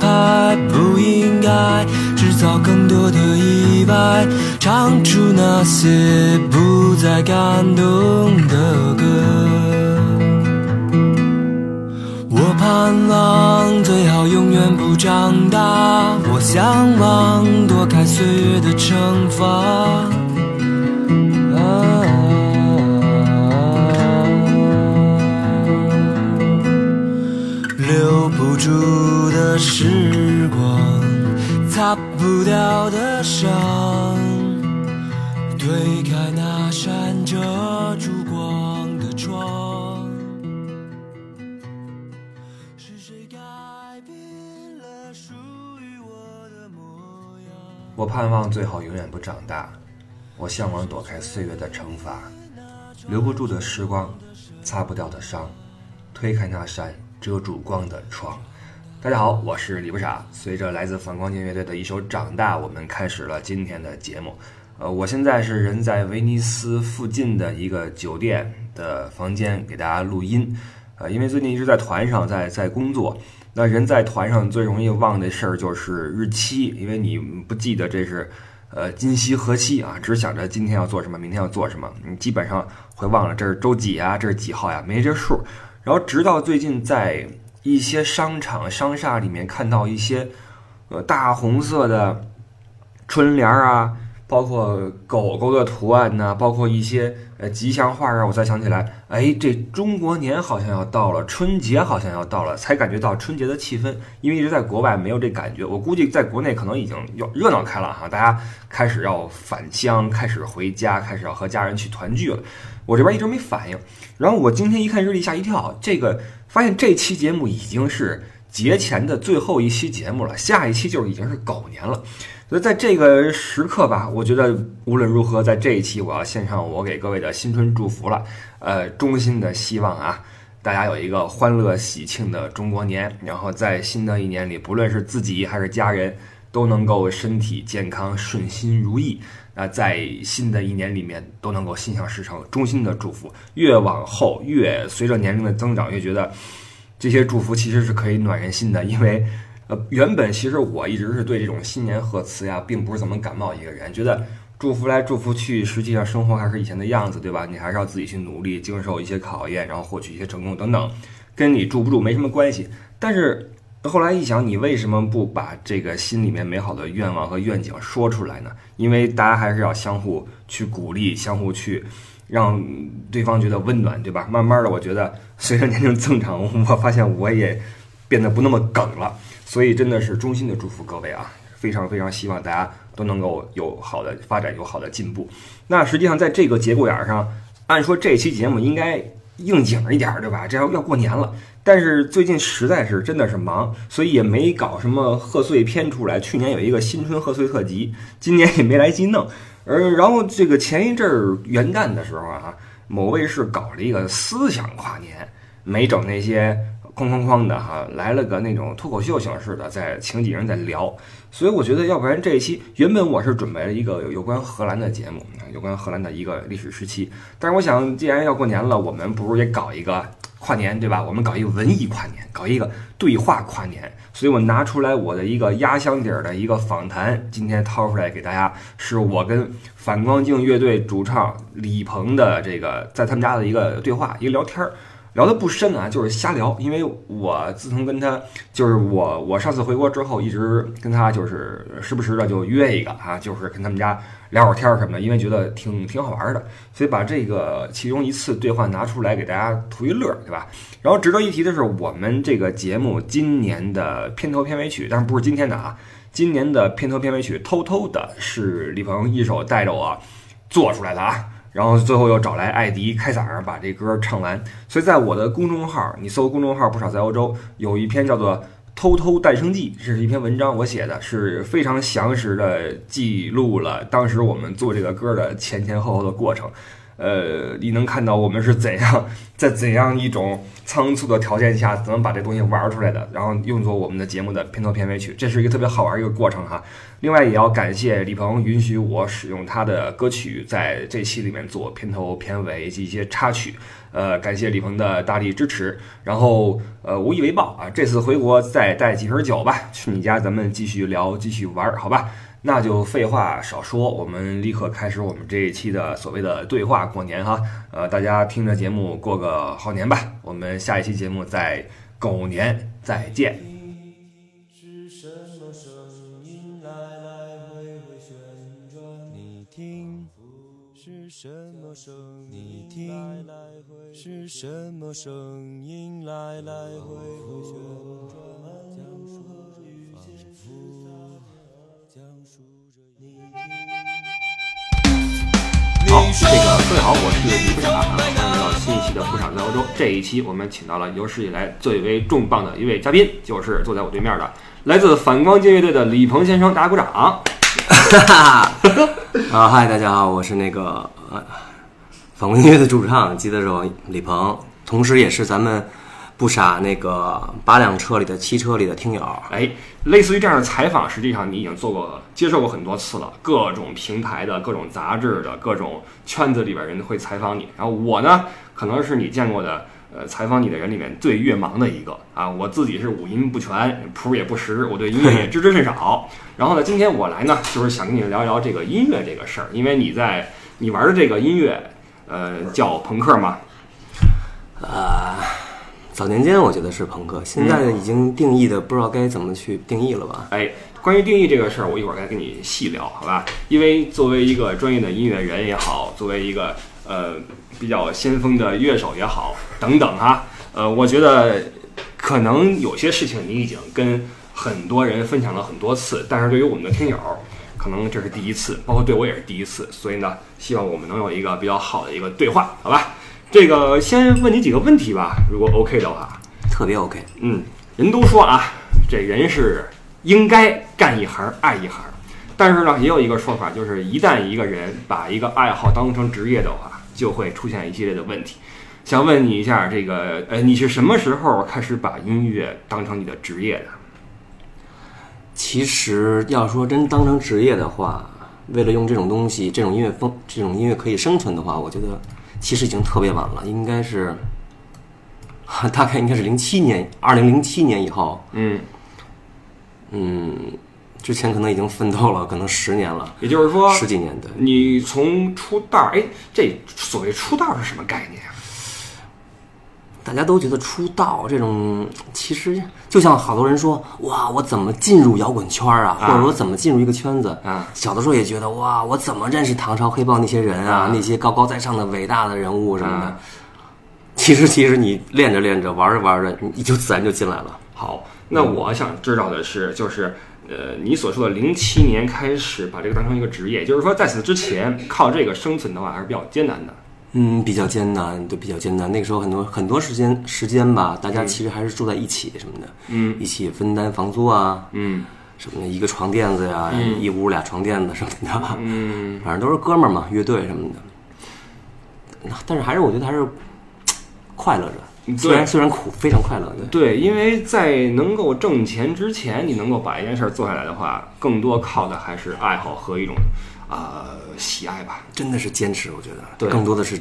拍，不应该制造更多的意外，唱出那些不再感动的歌。我盼望最好永远不长大，我向往躲开岁月的惩罚。留不住时光，擦不掉的伤，推开那扇遮住光的窗。是谁改变了属于我的模样？我盼望最好永远不长大，我向往躲开岁月的惩罚，留不住的时光，擦不掉的伤，推开那扇遮住光的窗。大家好，我是李不傻。随着来自反光镜乐队的一首《长大》，我们开始了今天的节目。呃，我现在是人在威尼斯附近的一个酒店的房间给大家录音。呃，因为最近一直在团上，在在工作。那人在团上最容易忘的事儿就是日期，因为你不记得这是呃今夕何夕啊，只想着今天要做什么，明天要做什么，你基本上会忘了这是周几啊，这是几号呀，没这数。然后直到最近在一些商场商厦里面看到一些呃大红色的春联啊，包括狗狗的图案呐、包括一些呃吉祥话啊，我才想起来，哎，这中国年好像要到了，春节好像要到了，才感觉到春节的气氛。因为一直在国外没有这感觉，我估计在国内可能已经要热闹开了哈，大家开始要返乡，开始回家，开始要和家人去团聚了。我这边一直没反应，然后我今天一看日历，吓一跳，这个发现这期节目已经是节前的最后一期节目了，下一期就已经是狗年了。所以在这个时刻吧，我觉得无论如何，在这一期我要献上我给各位的新春祝福了。呃，衷心的希望啊，大家有一个欢乐喜庆的中国年，然后在新的一年里，不论是自己还是家人，都能够身体健康、顺心如意。啊，在新的一年里面都能够心想事成，衷心的祝福。越往后，越随着年龄的增长，越觉得这些祝福其实是可以暖人心的，因为。呃，原本其实我一直是对这种新年贺词呀，并不是怎么感冒一个人，觉得祝福来祝福去，实际上生活还是以前的样子，对吧？你还是要自己去努力，经受一些考验，然后获取一些成功等等，跟你祝不祝没什么关系。但是后来一想，你为什么不把这个心里面美好的愿望和愿景说出来呢？因为大家还是要相互去鼓励，相互去让对方觉得温暖，对吧？慢慢的，我觉得 随着年龄增长，我发现我也变得不那么梗了。所以真的是衷心的祝福各位啊，非常非常希望大家都能够有好的发展，有好的进步。那实际上在这个节骨眼上，按说这期节目应该应景一点，对吧？这要要过年了，但是最近实在是真的是忙，所以也没搞什么贺岁片出来。去年有一个新春贺岁特辑，今年也没来及弄。而然后这个前一阵儿元旦的时候啊，某卫视搞了一个思想跨年，没整那些。哐哐哐的哈，来了个那种脱口秀形式的，在请几人在聊，所以我觉得要不然这一期原本我是准备了一个有关荷兰的节目，有关荷兰的一个历史时期，但是我想既然要过年了，我们不如也搞一个跨年，对吧？我们搞一个文艺跨年，搞一个对话跨年，所以我拿出来我的一个压箱底儿的一个访谈，今天掏出来给大家，是我跟反光镜乐队主唱李鹏的这个在他们家的一个对话，一个聊天儿。聊得不深啊，就是瞎聊。因为我自从跟他，就是我我上次回国之后，一直跟他就是时不时的就约一个啊，就是跟他们家聊会儿天儿什么的，因为觉得挺挺好玩的，所以把这个其中一次对话拿出来给大家图一乐，对吧？然后值得一提的是，我们这个节目今年的片头片尾曲，但是不是今天的啊，今年的片头片尾曲偷偷的是李鹏一手带着我做出来的啊。然后最后又找来艾迪开嗓把这歌唱完，所以在我的公众号，你搜公众号不少在欧洲有一篇叫做《偷偷诞生记》，这是一篇文章，我写的是非常详实的记录了当时我们做这个歌的前前后后的过程。呃，你能看到我们是怎样 在怎样一种仓促的条件下，怎么把这东西玩出来的，然后用作我们的节目的片头片尾曲，这是一个特别好玩一个过程哈。另外，也要感谢李鹏允许我使用他的歌曲在这期里面做片头片尾以及一些插曲，呃，感谢李鹏的大力支持。然后，呃，无以为报啊，这次回国再带几瓶酒吧，去你家咱们继续聊，继续玩，好吧？那就废话少说，我们立刻开始我们这一期的所谓的对话过年哈。呃，大家听着节目过个好年吧。我们下一期节目在狗年再见。什么声音？你听，是什么声音来来回回旋转？这个各位好，我是李部长啊，欢迎来到新一期的部长在欧洲。这一期我们请到了有史以来最为重磅的一位嘉宾，就是坐在我对面的来自反光镜乐队的李鹏先生，大家鼓掌。啊，嗨，大家好，我是那个呃，反光音乐的主唱吉他手李鹏，同时也是咱们不傻那个八辆车里的汽车里的听友。哎，类似于这样的采访，实际上你已经做过、接受过很多次了，各种平台的、各种杂志的、各种圈子里边人会采访你。然后我呢，可能是你见过的呃采访你的人里面最越盲的一个啊。我自己是五音不全，谱也不识，我对音乐也知之甚少。然后呢，今天我来呢，就是想跟你聊聊这个音乐这个事儿，因为你在你玩的这个音乐，呃，叫朋克嘛。呃，早年间我觉得是朋克，现在已经定义的不知道该怎么去定义了吧？哎，关于定义这个事儿，我一会儿该跟你细聊，好吧？因为作为一个专业的音乐人也好，作为一个呃比较先锋的乐手也好，等等哈，呃，我觉得可能有些事情你已经跟很多人分享了很多次，但是对于我们的听友，可能这是第一次，包括对我也是第一次，所以呢，希望我们能有一个比较好的一个对话，好吧？这个先问你几个问题吧，如果 OK 的话。特别 OK。嗯，人都说啊，这人是应该干一行爱一行，但是呢，也有一个说法，就是一旦一个人把一个爱好当成职业的话，就会出现一系列的问题。想问你一下，这个呃，你是什么时候开始把音乐当成你的职业的？其实要说真当成职业的话，为了用这种东西、这种音乐风、这种音乐可以生存的话，我觉得其实已经特别晚了，应该是大概应该是零七年，二零零七年以后，嗯，嗯，之前可能已经奋斗了，可能十年了，也就是说，十几年的。你从出道，哎，这所谓出道是什么概念啊？大家都觉得出道这种，其实就像好多人说，哇，我怎么进入摇滚圈啊？或者我怎么进入一个圈子？啊小的时候也觉得，哇，我怎么认识唐朝黑豹那些人啊？啊那些高高在上的伟大的人物什么的。啊其实，其实你练着练着，玩着玩着，你就自然就进来了。好，那我想知道的是，就是呃，你所说的零七年开始把这个当成一个职业，就是说在此之前靠这个生存的话还是比较艰难的。嗯，比较艰难，对，比较艰难。那个时候很多很多时间时间吧，大家其实还是住在一起什么的，嗯。一起分担房租啊，嗯。什么的，一个床垫子呀，嗯。一屋俩床垫子什么的，嗯，反正都是哥们儿嘛，乐队什么的。那但是还是我觉得还是快乐着，虽然虽然苦，非常快乐。对，对，因为在能够挣钱之前，你能够把一件事做下来的话，更多靠的还是爱好和一种啊、喜爱吧。真的是坚持，我觉得，对更多的是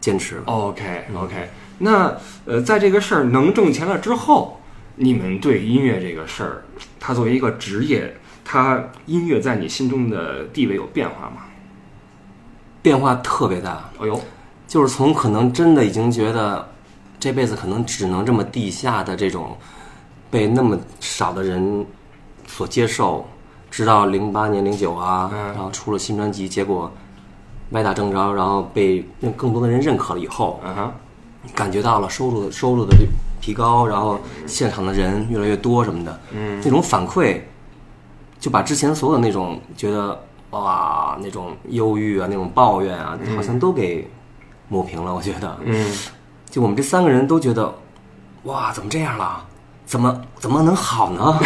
坚持。OK OK，那呃，在这个事儿能挣钱了之后，你们对音乐这个事儿，它作为一个职业，它音乐在你心中的地位有变化吗？变化特别大，哎呦，就是从可能真的已经觉得这辈子可能只能这么地下的这种被那么少的人所接受，直到零八年零九啊，嗯。然后出了新专辑，结果歪打正着，然后被更多的人认可了以后，感觉到了收入的收入的提高，然后现场的人越来越多什么的，嗯。那种反馈，就把之前所有的那种觉得哇那种忧郁啊、那种抱怨啊，好像都给抹平了。我觉得，嗯。就我们这三个人都觉得，哇，怎么这样了？怎么怎么能好呢？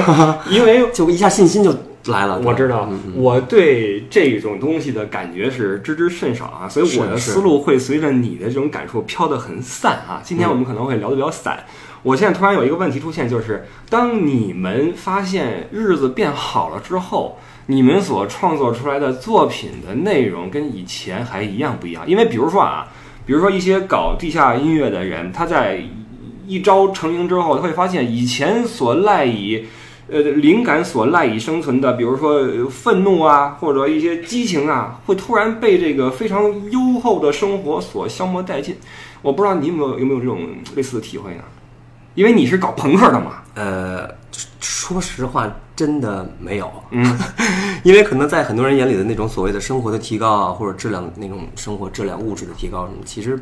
因为 就一下信心就来了。我知道，我对这种东西的感觉是知之甚少啊，所以我的思路会随着你的这种感受飘得很散啊。今天嗯我们可能会聊得比较散。我现在突然有一个问题出现，就是当你们发现日子变好了之后，你们所创作出来的作品的内容跟以前还一样不一样？因为比如说啊，比如说一些搞地下音乐的人，他在一朝成名之后，他会发现以前所赖以呃灵感所赖以生存的，比如说呃愤怒啊，或者一些激情啊，会突然被这个非常优厚的生活所消磨殆尽。我不知道你有没有有没有这种类似的体会呢？因为你是搞朋克的嘛，呃，说实话，真的没有。嗯，因为可能在很多人眼里的那种所谓的生活的提高啊，或者质量那种生活质量、物质的提高什么，其实，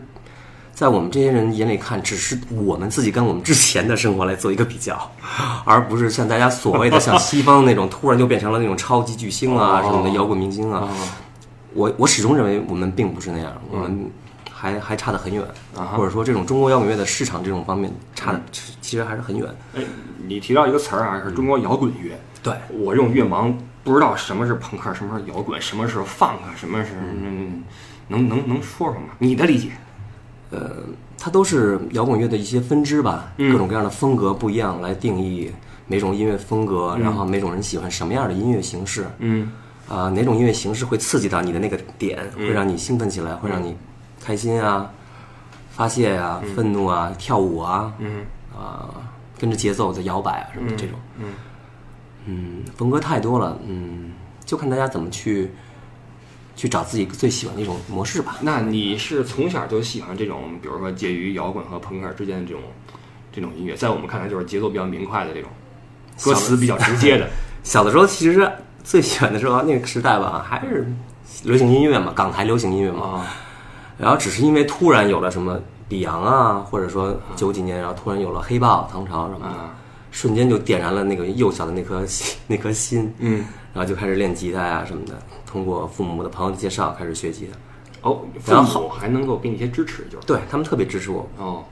在我们这些人眼里看，只是我们自己跟我们之前的生活来做一个比较，而不是像大家所谓的像西方那种突然就变成了那种超级巨星啊哦什么的摇滚明星啊。我我始终认为我们并不是那样，我们还还差得很远，啊或者说这种中国摇滚乐的市场这种方面差的其实还是很远。哎，你提到一个词儿啊，是中国摇滚乐。对，我这种乐盲不知道什么是朋克，什么是摇滚，什么是 funk，什么是嗯，能能能说说吗？你的理解？它都是摇滚乐的一些分支吧，嗯。各种各样的风格不一样来定义每种音乐风格，然后每种人喜欢什么样的音乐形式，嗯。啊、哪种音乐形式会刺激到你的那个点，会让你兴奋起来，会让你开心啊、发泄啊、愤怒啊、跳舞啊，嗯。啊、跟着节奏在摇摆啊什么的这种，嗯。嗯，风格太多了，嗯，就看大家怎么去去找自己最喜欢的一种模式吧。那你是从小就喜欢这种，比如说介于摇滚和朋克之间的这种这种音乐，在我们看来就是节奏比较明快的这种，歌词比较直接的。小的 时候其实最喜欢的时候那个时代吧，还是流行音乐嘛，港台流行音乐嘛。啊，然后只是因为突然有了什么比洋啊，或者说九几年，然后突然有了黑豹、唐朝什么的，啊瞬间就点燃了那个幼小的那颗心 那颗心，嗯，然后就开始练吉他呀、什么的。通过父母的朋友的介绍开始学习。的，哦，父然后母还能够给你一些支持，就是。对他们特别支持我。哦，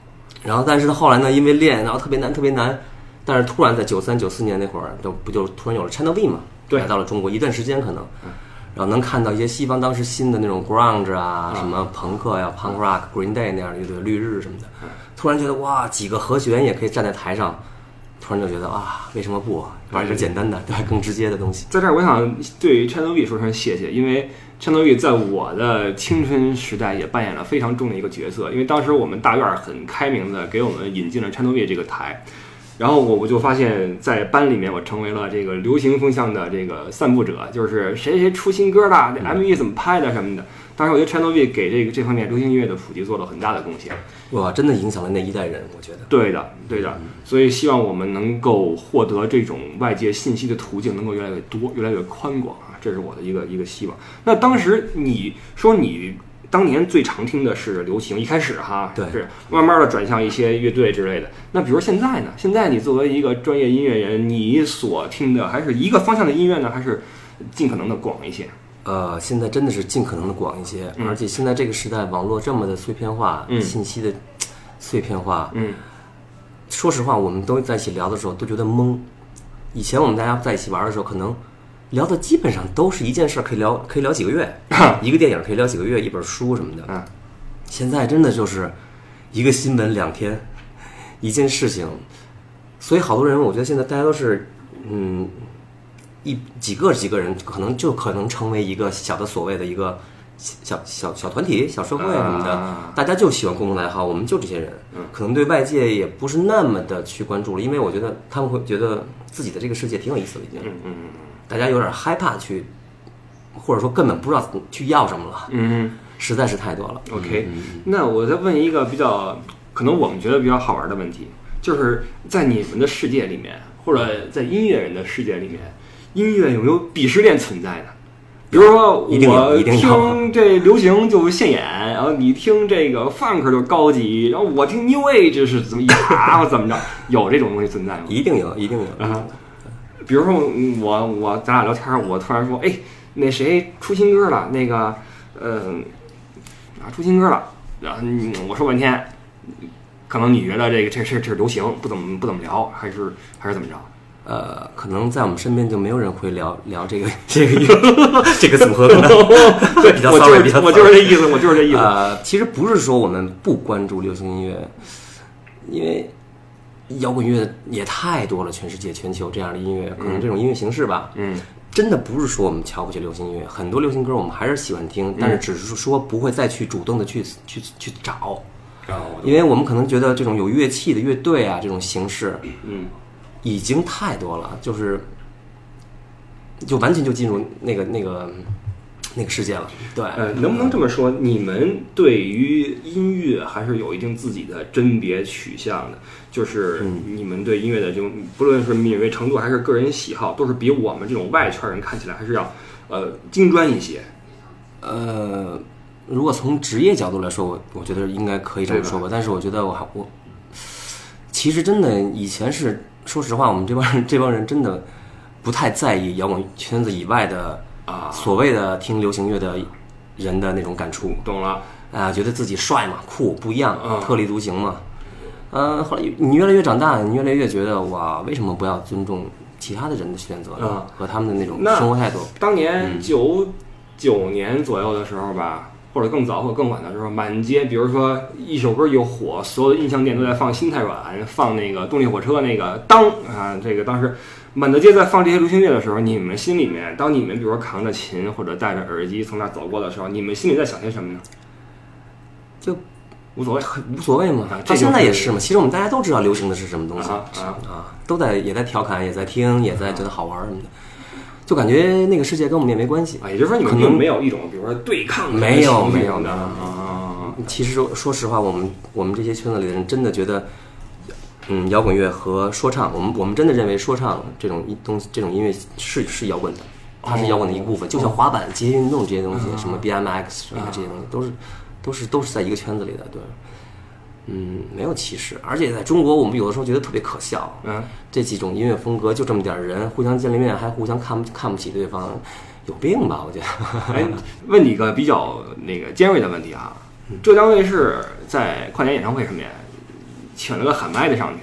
然后但是后来呢，因为练，然后特别难，特别难。但是突然在九三九四年那会儿，就不就突然有了 Channel V 嘛，对。来到了中国一段时间可能，然后能看到一些西方当时新的那种 grunge 啊，什么朋克呀、punk rock、Green Day 那样的乐队，绿日什么的，突然觉得哇，几个和弦也可以站在台上，突然就觉得啊，为什么不玩点简单的，对吧？更直接的东西。在这儿我想对于 Channel V 说声谢谢，因为 Channel V 在我的青春时代也扮演了非常重的一个角色，因为当时我们大院儿很开明的给我们引进了 Channel V 这个台。然后我我就发现，在班里面，我成为了这个流行风向的这个散布者，就是谁谁出新歌了，这 MV 怎么拍的什么的。当时我觉得 Channel V 给这个这方面流行音乐的普及做了很大的贡献。哇，真的影响了那一代人，我觉得。对的，对的，所以希望我们能够获得这种外界信息的途径能够越来越多，越来越宽广啊，这是我的一个一个希望。那当时你说你当年最常听的是流行，一开始哈，对是慢慢的转向一些乐队之类的。那比如现在呢？现在你作为一个专业音乐人，你所听的还是一个方向的音乐呢，还是尽可能的广一些？呃，现在真的是尽可能的广一些，嗯。而且现在这个时代，网络这么的碎片化，嗯。信息的碎片化，嗯。说实话，我们都在一起聊的时候都觉得懵。以前我们大家在一起玩的时候，可能聊的基本上都是一件事儿，可以聊可以聊几个月，一个电影可以聊几个月，一本书什么的。嗯现在真的就是一个新闻两天，一件事情，所以好多人，我觉得现在大家都是嗯一几个几个人，可能就可能成为一个小的所谓的一个小小小团体、小社会什么的，啊大家就喜欢共同爱好，我们就这些人，嗯。可能对外界也不是那么的去关注了，因为我觉得他们会觉得自己的这个世界挺有意思的，已经，嗯嗯大家有点害怕去，或者说根本不知道去要什么了，嗯实在是太多了。OK，那我再问一个比较可能我们觉得比较好玩的问题，就是在你们的世界里面，或者在音乐人的世界里面，音乐有没有鄙视链存在的？比如说，我一听这流行就现眼，然后你听这个 funk 就高级，然后我听 new age 是怎么呀，或怎么着，有这种东西存在吗？一定有，一定有。啊，比如说嗯我我咱俩聊天儿，我突然说，哎，那谁出新歌了？那个，嗯、啊，出新歌了。然后你我说半天，可能你觉得这个这这这是流行，不怎么不怎么聊，还是还是怎么着？呃，可能在我们身边就没有人会聊聊这个 这个 这个组合，可能 对比较我就 sorry，比较是我就是这意思，我就是这意思。呃，其实不是说我们不关注流行音乐，因为摇滚乐也太多了，全世界、全球这样的音乐，可能这种音乐形式吧，嗯，真的不是说我们瞧不起流行音乐，很多流行歌我们还是喜欢听，但是只是说不会再去主动的去去去找，因为我们可能觉得这种有乐器的乐队啊，这种形式嗯，已经太多了，就是就完全就进入那个那个那个世界了，对，呃，能不能这么说？你们对于音乐还是有一定自己的甄别取向的，就是你们对音乐的这种，不论是敏锐程度还是个人喜好，都是比我们这种外圈人看起来还是要呃精专一些。呃，如果从职业角度来说，我我觉得应该可以这么说吧。但是我觉得我还我，其实真的以前是说实话，我们这帮人这帮人真的不太在意摇滚圈子以外的啊所谓的听流行乐的人的那种感触懂了，啊，觉得自己帅嘛，酷不一样嗯，特立独行嘛。呃，后来你越来越长大，你越来越觉得哇，为什么不要尊重其他的人的选择呢嗯？和他们的那种那生活态度？当年九九年左右的时候吧，或者更早或者更晚的时候，满街，比如说一首歌一火，所有的音像店都在放《心太软》，放那个动力火车那个当啊，这个当时满大街在放这些流行乐的时候，你们心里面，当你们比如说扛着琴或者戴着耳机从那儿走过的时候，你们心里在想些什么呢？就无所谓无所谓嘛到现在也是嘛。其实我们大家都知道流行的是什么东西啊啊啊，都在也在调侃，也在听，也在觉得好玩什么的，就感觉那个世界跟我们也没关系啊，。也就是说你们可能并没有一种比如说对抗的没有没有的啊，其实说说实话，我们我们这些圈子里的人真的觉得，嗯，摇滚乐和说唱，我们我们真的认为说唱这种一东西，这种音乐是是摇滚的，它是摇滚的一部分，就像滑板、极限运动这些东西，什么 BMX 什么这些东西，都是都是都是在一个圈子里的，对。嗯，没有歧视，而且在中国，我们有的时候觉得特别可笑。嗯，这几种音乐风格就这么点儿人，互相见了面还互相看不看不起对方，有病吧？我觉得。哎，问你个比较那个尖锐的问题啊，浙江卫视在跨年演唱会上面请了个喊麦的上去，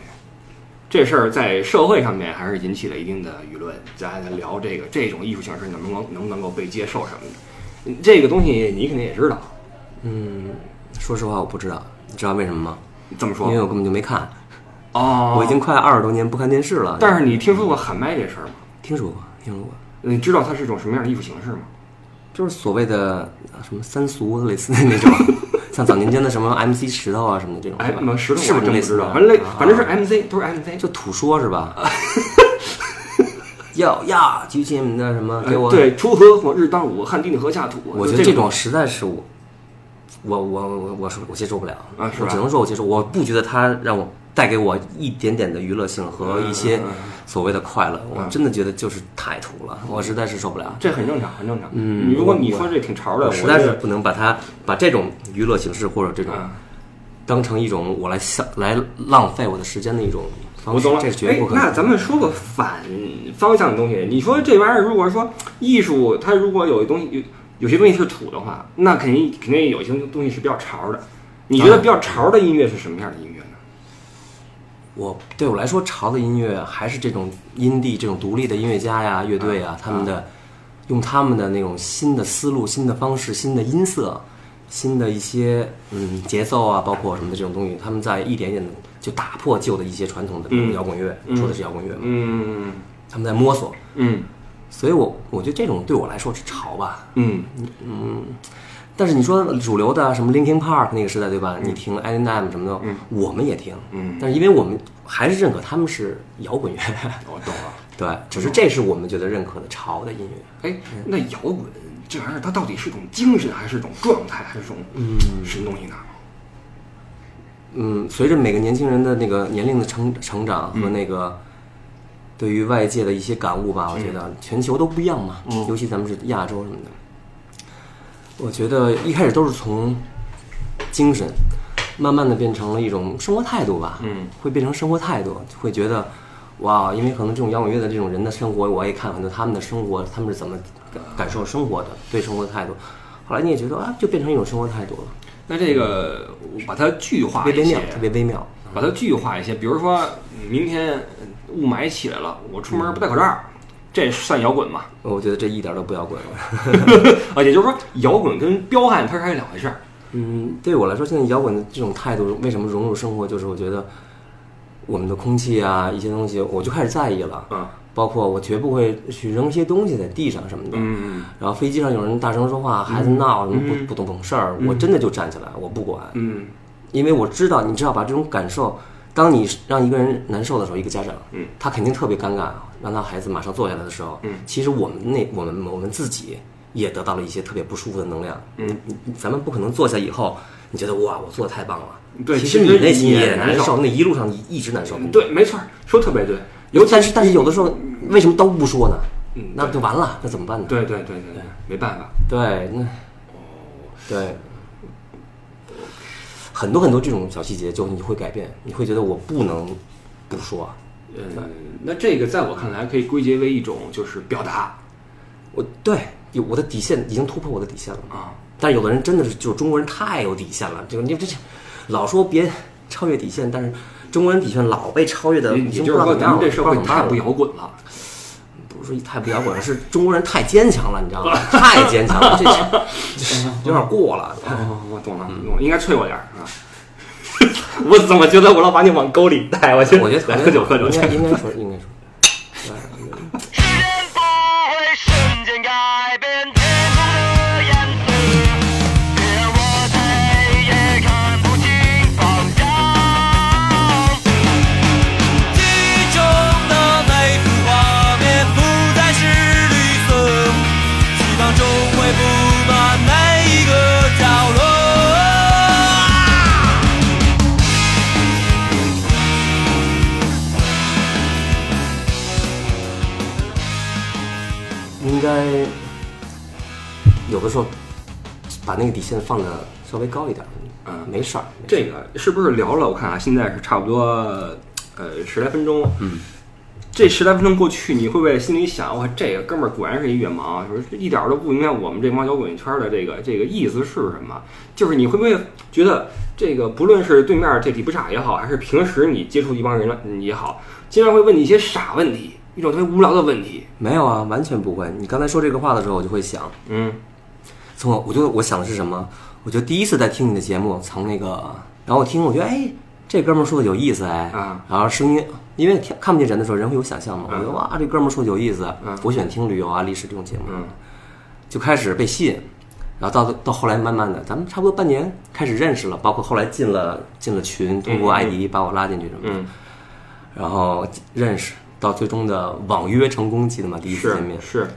这事儿在社会上面还是引起了一定的舆论，咱还在聊这个这种艺术形式能不能能不能够被接受什么的。嗯这个东西你肯定也知道，嗯，说实话我不知道，你知道为什么吗？这么说因为我根本就没看，哦，我已经快二十多年不看电视了。但是你听说过喊麦这事儿吗？听说过，听说过，你知道它是一种什么样的艺术形式吗？就是所谓的啊什么三俗类似的那种，像早年间的什么 MC 石头啊什么的这种，哎，是吧么石头是不是类似的？反正反正是 MC，都是 MC。就土说是吧？要呀，举起你们的什么给我？呃对，锄禾日当午，汗滴禾下土。我觉得这种实在是我，我我我我是我接受不了啊是我只能说我接受，我不觉得它让我带给我一点点的娱乐性和一些所谓的快乐，我真的觉得就是太土了，我实在是受不了。这很正常，很正常。嗯如果你说这挺潮的，我实在是不能把它把这种娱乐形式或者这种嗯当成一种我来消来浪费我的时间的一种方式我懂，了。这是绝对不可哎，能。那咱们说个反方向的东西，你说这玩意儿，如果说艺术，它如果有一东西有有些东西是土的话，那肯定肯定有些东西是比较潮的。你觉得比较潮的音乐是什么样的音乐呢？我对我来说，潮的音乐还是这种音地、这种独立的音乐家呀、乐队啊，他们的用他们的那种新的思路、新的方式、新的音色、新的一些嗯节奏啊，包括什么的这种东西，他们在一点点的就打破旧的一些传统的摇滚乐，嗯。说的是摇滚乐嘛，嗯。他们在摸索，嗯所以我我觉得这种对我来说是潮吧。嗯嗯但是你说主流的什么 Linkin Park 那个时代对吧？你听 Eminem 什么的，嗯我们也听，嗯，但是因为我们还是认可他们是摇滚乐。我懂了。对，只是这是我们觉得认可的潮的音乐。哎，那摇滚这玩意儿，它到底是种精神，还是种状态，还是种嗯什么东西呢？嗯，随着每个年轻人的那个年龄的成成长和那个对于外界的一些感悟吧，我觉得全球都不一样嘛，嗯尤其咱们是亚洲什么的。我觉得一开始都是从精神，慢慢的变成了一种生活态度吧，嗯，会变成生活态度，会觉得哇，因为可能这种摇滚乐的这种人的生活，我也看很多他们的生活，他们是怎么感感受生活的，对生活的态度。后来你也觉得啊，就变成一种生活态度了。那这个我把它具化一些特别微妙，，特别微妙。把它具化一些。比如说，嗯明天嗯雾霾起来了，我出门不戴口罩，这算摇滚吗？我觉得这一点都不摇滚。啊，也就是说，摇滚跟彪悍它是两回事儿。嗯，对我来说，现在摇滚的这种态度，为什么融入生活？就是我觉得我们的空气啊，一些东西，我就开始在意了。嗯包括我绝不会去扔一些东西在地上什么的。嗯然后飞机上有人大声说话，孩子闹什么不不懂懂事儿，我真的就站起来，我不管，嗯因为我知道，你知道把这种感受，当你让一个人难受的时候，一个家长，嗯，他肯定特别尴尬，让他孩子马上坐下来的时候，嗯，其实我们那我们我们自己也得到了一些特别不舒服的能量，嗯。咱们不可能坐下以后，你觉得哇，我做的太棒了，对其实你内心也难受。那一路上一直难受，嗯，对，没错，说特别对。尤但是但是有的时候为什么都不说呢？嗯那就完了，那怎么办呢？对对对对对，没办法。对，那对，很多很多这种小细节，就你会改变，你会觉得我不能不说，嗯，那这个在我看来可以归结为一种就是表达我对有我的底线已经突破我的底线了。啊。但有的人真的是，就是中国人太有底线了，就你这这老说别超越底线，但是中国人底线老被超越的，也已经也就是说，咱们这社会太不摇滚了。不是说太不摇滚了，是中国人太坚强了，你知道吗？太坚强了，这 这有点过了。哦，我懂了，懂了，应该催我点儿啊。我怎么觉得我老把你往沟里带？我去，我觉得来喝酒喝酒去应。该应该说应该说，的时候把那个底线放的稍微高一点，嗯没事儿。这个是不是聊了？我看啊，现在是差不多呃十来分钟。嗯，这十来分钟过去，你会不会心里想，哇，这个哥们儿果然是一月盲就是一点儿都不明白我们这帮摇滚圈的这个这个意思是什么？就是你会不会觉得这个不论是对面这李不傻也好，还是平时你接触一帮人了也好，经常会问你一些傻问题，一种特别无聊的问题。没有啊，完全不会。你刚才说这个话的时候，我就会想，嗯从我我就我想的是什么？我就第一次在听你的节目，从那个，然后我听，我觉得哎，这哥们儿说的有意思哎，啊。然后声音，因为听看不见人的时候，人会有想象嘛，我觉得嗯哇，这哥们儿说的有意思嗯，我喜欢听旅游啊、历史这种节目，嗯。就开始被吸引，然后到到后来慢慢的，咱们差不多半年开始认识了，包括后来进了进了群，通过艾迪把我拉进去什么的，嗯，然后认识到最终的网约成功，记得吗？第一次见面。是，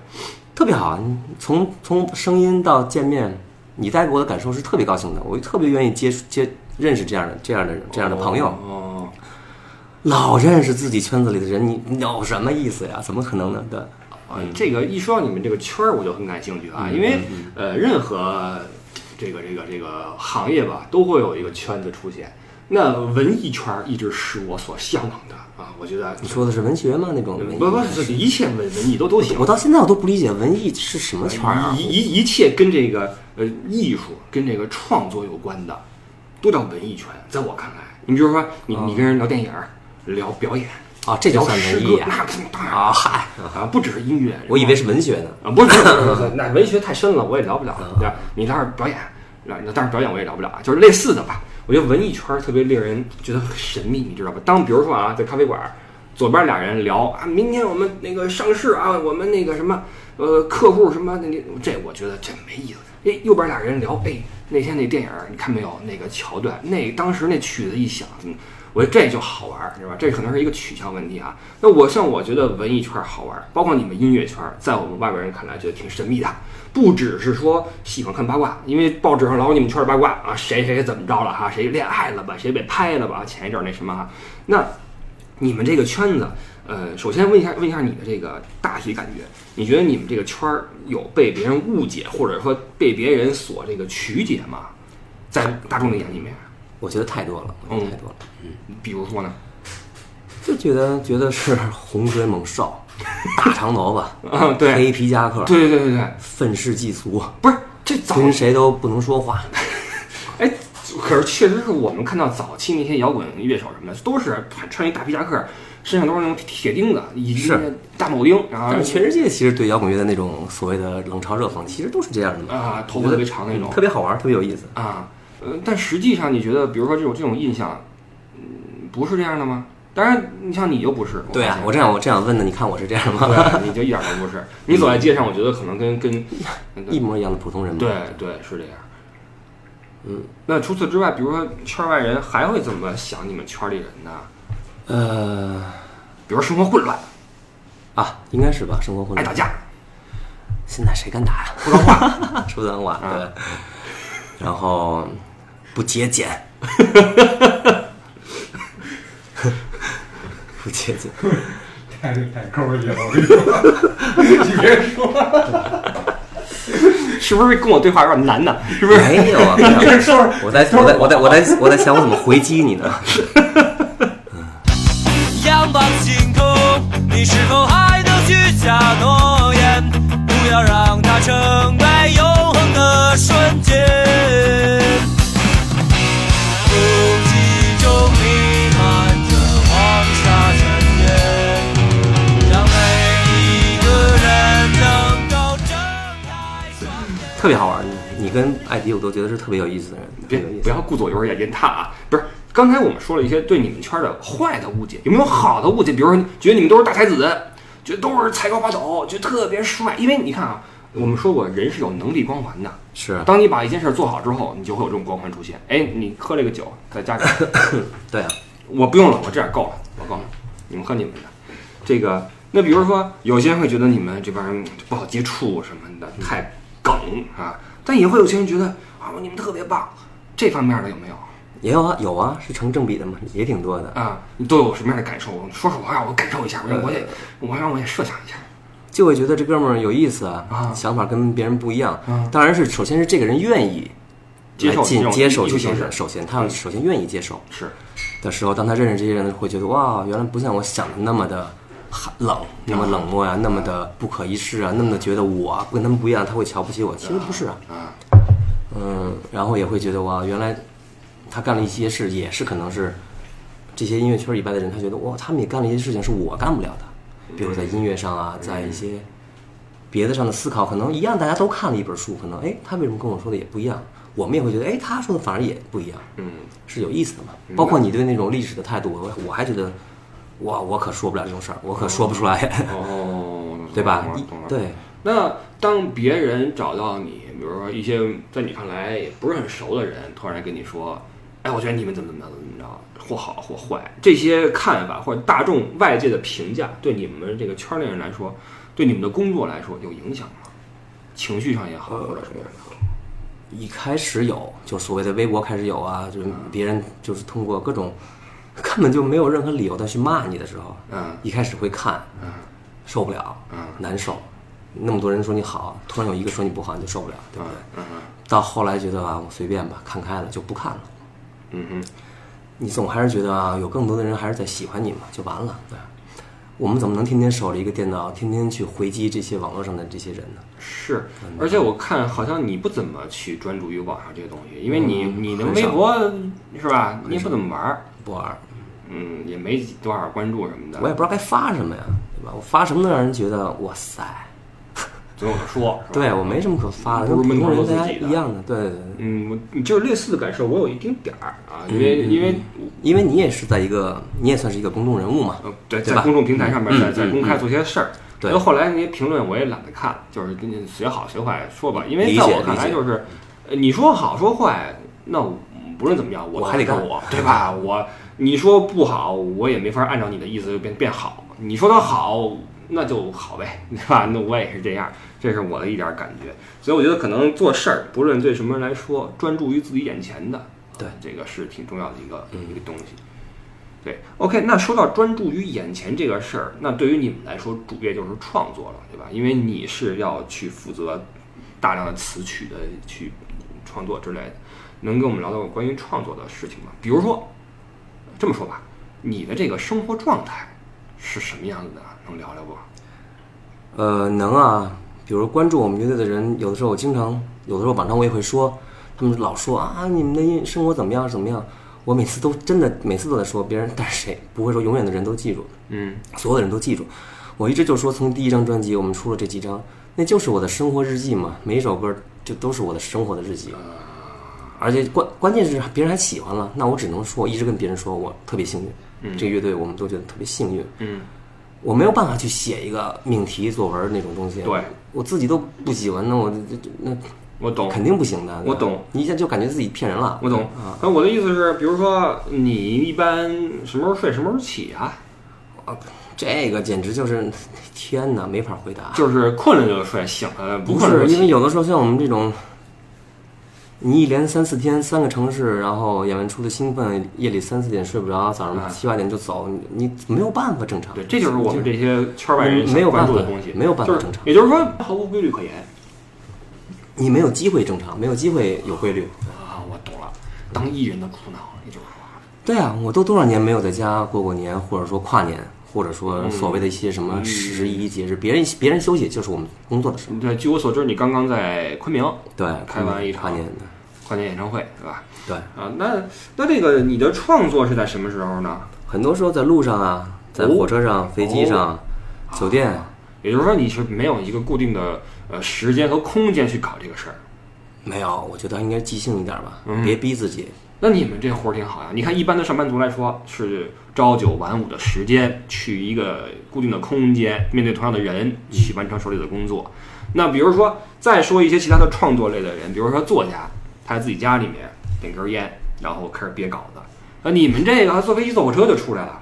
特别好，你从从声音到见面，你带给我的感受是特别高兴的，我特别愿意接触接认识这样的这样的这样的朋友。哦，老认识自己圈子里的人，你你有什么意思呀？怎么可能呢？对，啊，这个一说到你们这个圈儿，我就很感兴趣啊，因为呃，任何这个这个这个行业吧，都会有一个圈子出现。那文艺圈儿一直是我所向往的啊，我觉得你说的是文学吗？那种文艺？不不，这一切文文艺都都行我。到现在我都不理解文艺是什么圈儿啊一？一一切跟这个呃艺术跟这个创作有关的，都叫文艺圈。在我看来，你比如说你你跟人聊电影儿，聊表演，啊，这就聊算诗歌，文艺啊！那当然啊嗨，啊，不只是音乐，我以为是文学呢。啊，不是，那文学太深了，我也聊不了。对吧？你那儿表演，那那当然表演我也聊不了啊，就是类似的吧。我觉得文艺圈特别令人觉得很神秘，你知道吧？当比如说啊，在咖啡馆，左边俩人聊啊，明天我们那个上市啊，我们那个什么呃客户什么那这我觉得这没意思。哎，右边俩人聊，哎，那天那电影你看没有？那个桥段，那当时那曲子一响，嗯我觉得这就好玩儿，是吧？这可能是一个取向问题啊。那我像我觉得文艺圈好玩，包括你们音乐圈，在我们外边人看来觉得挺神秘的，不只是说喜欢看八卦，因为报纸上老有你们圈八卦啊，谁谁怎么着了哈，谁恋爱了吧，谁被拍了吧，前一阵那什么哈，那你们这个圈子，呃，首先问一下问一下你的这个大体感觉，你觉得你们这个圈儿有被别人误解，或者说被别人所这个曲解吗？在大众的眼里面，我觉得太多了，我觉得太多了，嗯比如说呢？就觉得觉得是 洪水猛兽，大长头发，啊，对，黑皮夹克，对对对对对，愤世嫉俗，不是这早跟谁都不能说话。哎，可是确实是我们看到早期那些摇滚乐手什么的，都是穿一大皮夹克，身上都是那种铁钉子，以及大铆钉，然后但是全世界其实对摇滚乐的那种所谓的冷嘲热讽，其实都是这样的嘛。啊，头发特别长那种特别好玩，特别有意思。啊，呃，但实际上你觉得，比如说这种这种印象，嗯，不是这样的吗？当然，你像你就不是。对啊我这样我这样问的，你看我是这样吗？对，你就一点都不是。你走在街上，我觉得可能跟跟一模一样的普通人嘛。对对是这样。嗯，那除此之外，比如说圈外人还会怎么想你们圈里人呢？呃比如说生活混乱，啊，应该是吧？生活混乱，爱打架，现在谁敢打呀？不说话，说脏话，啊对。然后不节俭，不节俭，太太抠里了，我跟你说，你别说，是不是跟我对话有点难呢？是不是？没有啊，我在我在我在我在我在想我怎么回击你呢？仰望星空，你是否还能许下诺言？不要让它成为跟艾迪我都觉得是特别有意思的人，别不要顾左右而言他啊！不是，刚才我们说了一些对你们圈的坏的误解，有没有好的误解？比如说，觉得你们都是大才子，觉得都是才高八斗，觉得特别帅。因为你看啊，我们说过，人是有能力光环的。是当你把一件事做好之后，你就会有这种光环出现。哎，你喝这个酒，再加点，对啊，我不用了，我这样够了，我够了，你们喝你们的。这个，那比如说，有些人会觉得你们这帮人不好接触什么的，太梗啊，但也会有些人觉得啊，你们特别棒，这方面的有没有？也有啊有啊，是成正比的嘛，也挺多的。啊，你都有什么样的感受？说实话让我感受一下，我让我也我让我也设想一下。就会觉得这哥们儿有意思啊，啊想法跟别人不一样。啊当然是首先是这个人愿意接受来进接受这些人，首先他要首先愿意接受是，的时候，当他认识这些人，会觉得哇，原来不像我想的那么的寒冷，那么冷漠呀、那么的不可一世啊，那么的觉得我跟他们不一样，他会瞧不起我。其实不是啊，啊，嗯，然后也会觉得哇，原来他干了一些事，也是可能是这些音乐圈以外的人，他觉得哇，他们也干了一些事情是我干不了的，比如在音乐上啊，在一些别的上的思考，可能一样，大家都看了一本书，可能哎，他为什么跟我说的也不一样？我们也会觉得哎，他说的反而也不一样，嗯，是有意思的嘛。包括你对那种历史的态度，我我还觉得哇，我可说不了这种事儿，我可说不出来，哦，对吧。对，那当别人找到你，比如说一些在你看来也不是很熟的人，突然跟你说，哎，我觉得你们怎么怎么着怎么怎么着，或好或坏，这些看法或者大众外界的评价，对你们这个圈内人来说，对你们的工作来说有影响吗？情绪上也好，或者什么样的？一开始有，就所谓的微博开始有啊，就是别人就是通过各种根本就没有任何理由的去骂你的时候，嗯一开始会看，嗯受不了，嗯难受。那么多人说你好，突然有一个说你不好，你就受不了，对不对？嗯嗯到后来觉得啊，我随便吧，看开了就不看了。嗯哼，你总还是觉得啊，有更多的人还是在喜欢你嘛，就完了。对，我们怎么能天天守着一个电脑，天天去回击这些网络上的这些人呢？是，而且我看好像你不怎么去专注于网上这些东西，因为你嗯你的微博是吧？你也不怎么玩儿，不玩儿，嗯，也没多少关注什么的。我也不知道该发什么呀，对吧？我发什么能让人觉得哇塞？总有的说，对我没什么可发的，不是跟普通人大家闷头自己一样的。对对对，嗯，我就是类似的感受，我有一丁点儿啊，因为嗯因为因为你也是在一个，你也算是一个公众人物嘛。呃对，吧在公众平台上面，嗯在在嗯公开做些事儿。对然后后来那些评论我也懒得看，就是跟你随好学坏说吧，因为在我看来就是，呃你说好说坏，那我不论怎么样，我我还得干我，对吧？我你说不好，我也没法按照你的意思变变好。你说它好，那就好呗，对吧？那我也是这样，这是我的一点感觉。所以我觉得可能做事儿，不论对什么人来说，专注于自己眼前的，对这个是挺重要的一个、一个东西。对，OK，那说到专注于眼前这个事儿，那对于你们来说，主业就是创作了，对吧？因为你是要去负责大量的词曲的去创作之类的，能跟我们聊聊关于创作的事情吗？比如说，这么说吧，你的这个生活状态是什么样子的？能聊聊不？呃，能啊，比如关注我们乐队的人，有的时候我经常，有的时候晚上我也会说，他们老说啊，你们的音生活怎么样怎么样？我每次都真的每次都在说别人，但是谁不会说永远的人都记住，嗯所有的人都记住。我一直就说，从第一张专辑我们出了这几张，那就是我的生活日记嘛，每一首歌就都是我的生活的日记。而且关关键是别人还喜欢了，那我只能说，我一直跟别人说我特别幸运。嗯这个乐队我们都觉得特别幸运。嗯，我没有办法去写一个命题作文那种东西，对我自己都不喜欢，那我那我懂，肯定不行的。我懂，你一下就感觉自己骗人了。我懂啊。那我的意思是，比如说你一般什么时候睡，什么时候起啊？啊这个简直就是天哪，没法回答。就是困了就睡，醒了不困了就起是因为有的时候像我们这种，你一连三四天三个城市，然后演完出的兴奋，夜里三四点睡不着，早啊上七八点就走，你你没有办法正常。对，这就是我们这些圈外人没有关注的办法东西，没有办法就是正常也就是说，毫无规律可言你没有机会正常，没有机会有规律。啊！我懂了，当艺人的苦恼，也就是说，对啊，我都多少年没有在家过过年，或者说跨年，或者嗯说所谓的一些什么十一节日，别人别人休息就是我们工作的时候。对，据我所知，你刚刚在昆明对，开完一场跨年的，跨年演唱会，对吧？对，啊，那那这个你的创作是在什么时候呢？很多时候在路上啊，在火车上、飞机上、酒店，也就是说，你是没有一个固定的呃时间和空间去搞这个事儿。没有，我觉得应该即兴一点吧，嗯别逼自己。那你们这活儿挺好呀！你看，一般的上班族来说是朝九晚五的时间，去一个固定的空间，面对同样的人去完成手里的工作。那比如说，再说一些其他的创作类的人，比如说作家，他在自己家里面点根烟，然后开始憋稿子。那你们这个坐飞机坐火车就出来了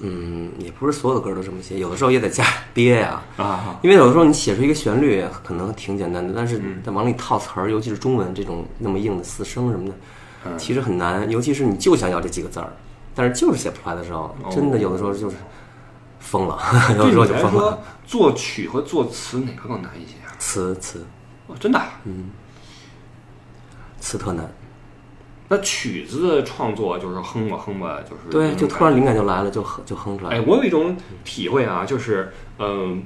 嗯，也不是所有的歌都这么写，有的时候也得加憋呀、啊！因为有的时候你写出一个旋律可能挺简单的，但是嗯再往里套词儿，尤其是中文这种那么硬的四声什么的，嗯其实很难。尤其是你就想要这几个字儿，但是就是写不出来的时候，真的有的时候就是疯了，有的时候就疯了。作曲和作词哪个更难一些啊？词词哦，真的啊？词特难，那曲子的创作就是哼吧哼吧，就是对，就突然灵感就来了，就哼就哼出来哎，了。我有一种体会啊，就是嗯、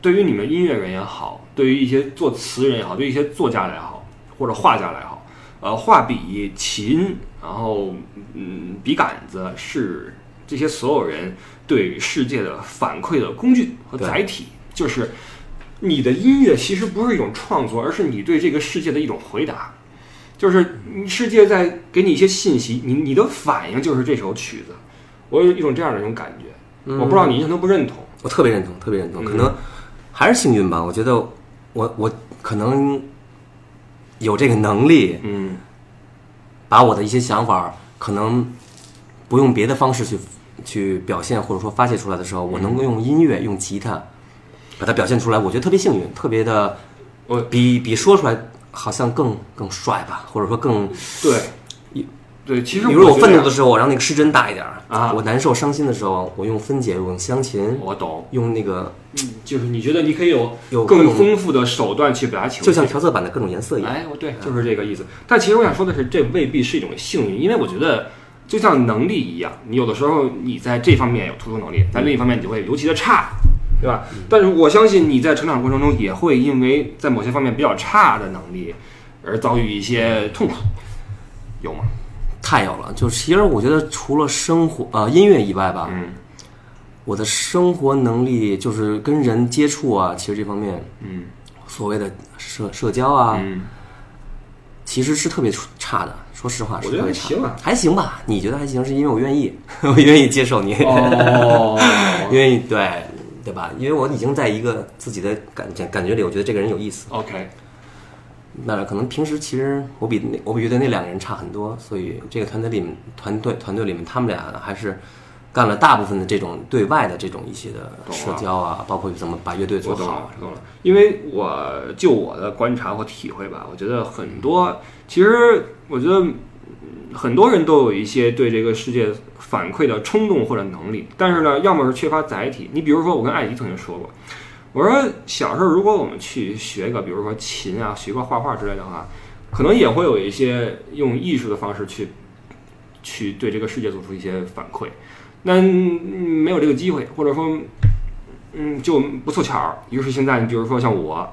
对于你们音乐人也好，对于一些作词人也好，对于一些作家来好，或者画家来好，呃，画笔、琴，然后嗯，笔杆子是这些所有人对世界的反馈的工具和载体，就是你的音乐其实不是一种创作，而是你对这个世界的一种回答。就是世界在给你一些信息，你你的反应就是这首曲子。我有一种这样的一种感觉，我不知道你认同不认同。我特别认同，特别认同。嗯可能还是幸运吧，我觉得我我可能有这个能力，嗯把我的一些想法可能不用别的方式去去表现或者说发泄出来的时候，我能够用音乐、用吉他把它表现出来，我觉得特别幸运，特别的，我比比说出来好像更更帅吧，或者说更，对，对，其实比如我愤怒的时候，我让那个失真大一点儿啊我难受伤心的时候，我用分解，用乡琴，我懂，用那个就是你觉得你可以有有更丰富的手段去表达情绪，就像调色板的各种颜色一样。哎，我对，就是这个意思。但其实我想说的是，这未必是一种幸运，因为我觉得就像能力一样，你有的时候你在这方面有突出能力，在另一方面你就会尤其的差，对吧？但是我相信你在成长过程中也会因为在某些方面比较差的能力而遭遇一些痛苦，有吗？太有了，就是其实我觉得除了生活呃音乐以外吧，嗯我的生活能力就是跟人接触啊，其实这方面嗯所谓的社社交啊，嗯，其实是特别差的。说实话，我觉得是特别差还行啊。还行吧？你觉得还行，是因为我愿意，我愿意接受你，哦，愿意对对吧？因为我已经在一个自己的感觉感觉里，我觉得这个人有意思。OK，那可能平时其实我比那我比乐队那两个人差很多，所以这个团队里面团队团队里面他们俩还是干了大部分的这种对外的这种一些的社交啊，包括怎么把乐队做我懂了好啊，懂了。因为我就我的观察和体会吧，我觉得很多，其实我觉得嗯很多人都有一些对这个世界反馈的冲动或者能力，但是呢，要么是缺乏载体。你比如说，我跟艾迪曾经说过，我说小时候如果我们去学个，比如说琴啊，学个画画之类的话，可能也会有一些用艺术的方式去去对这个世界做出一些反馈。那嗯没有这个机会，或者说嗯，就不凑巧儿。于是现在，你比如说像我，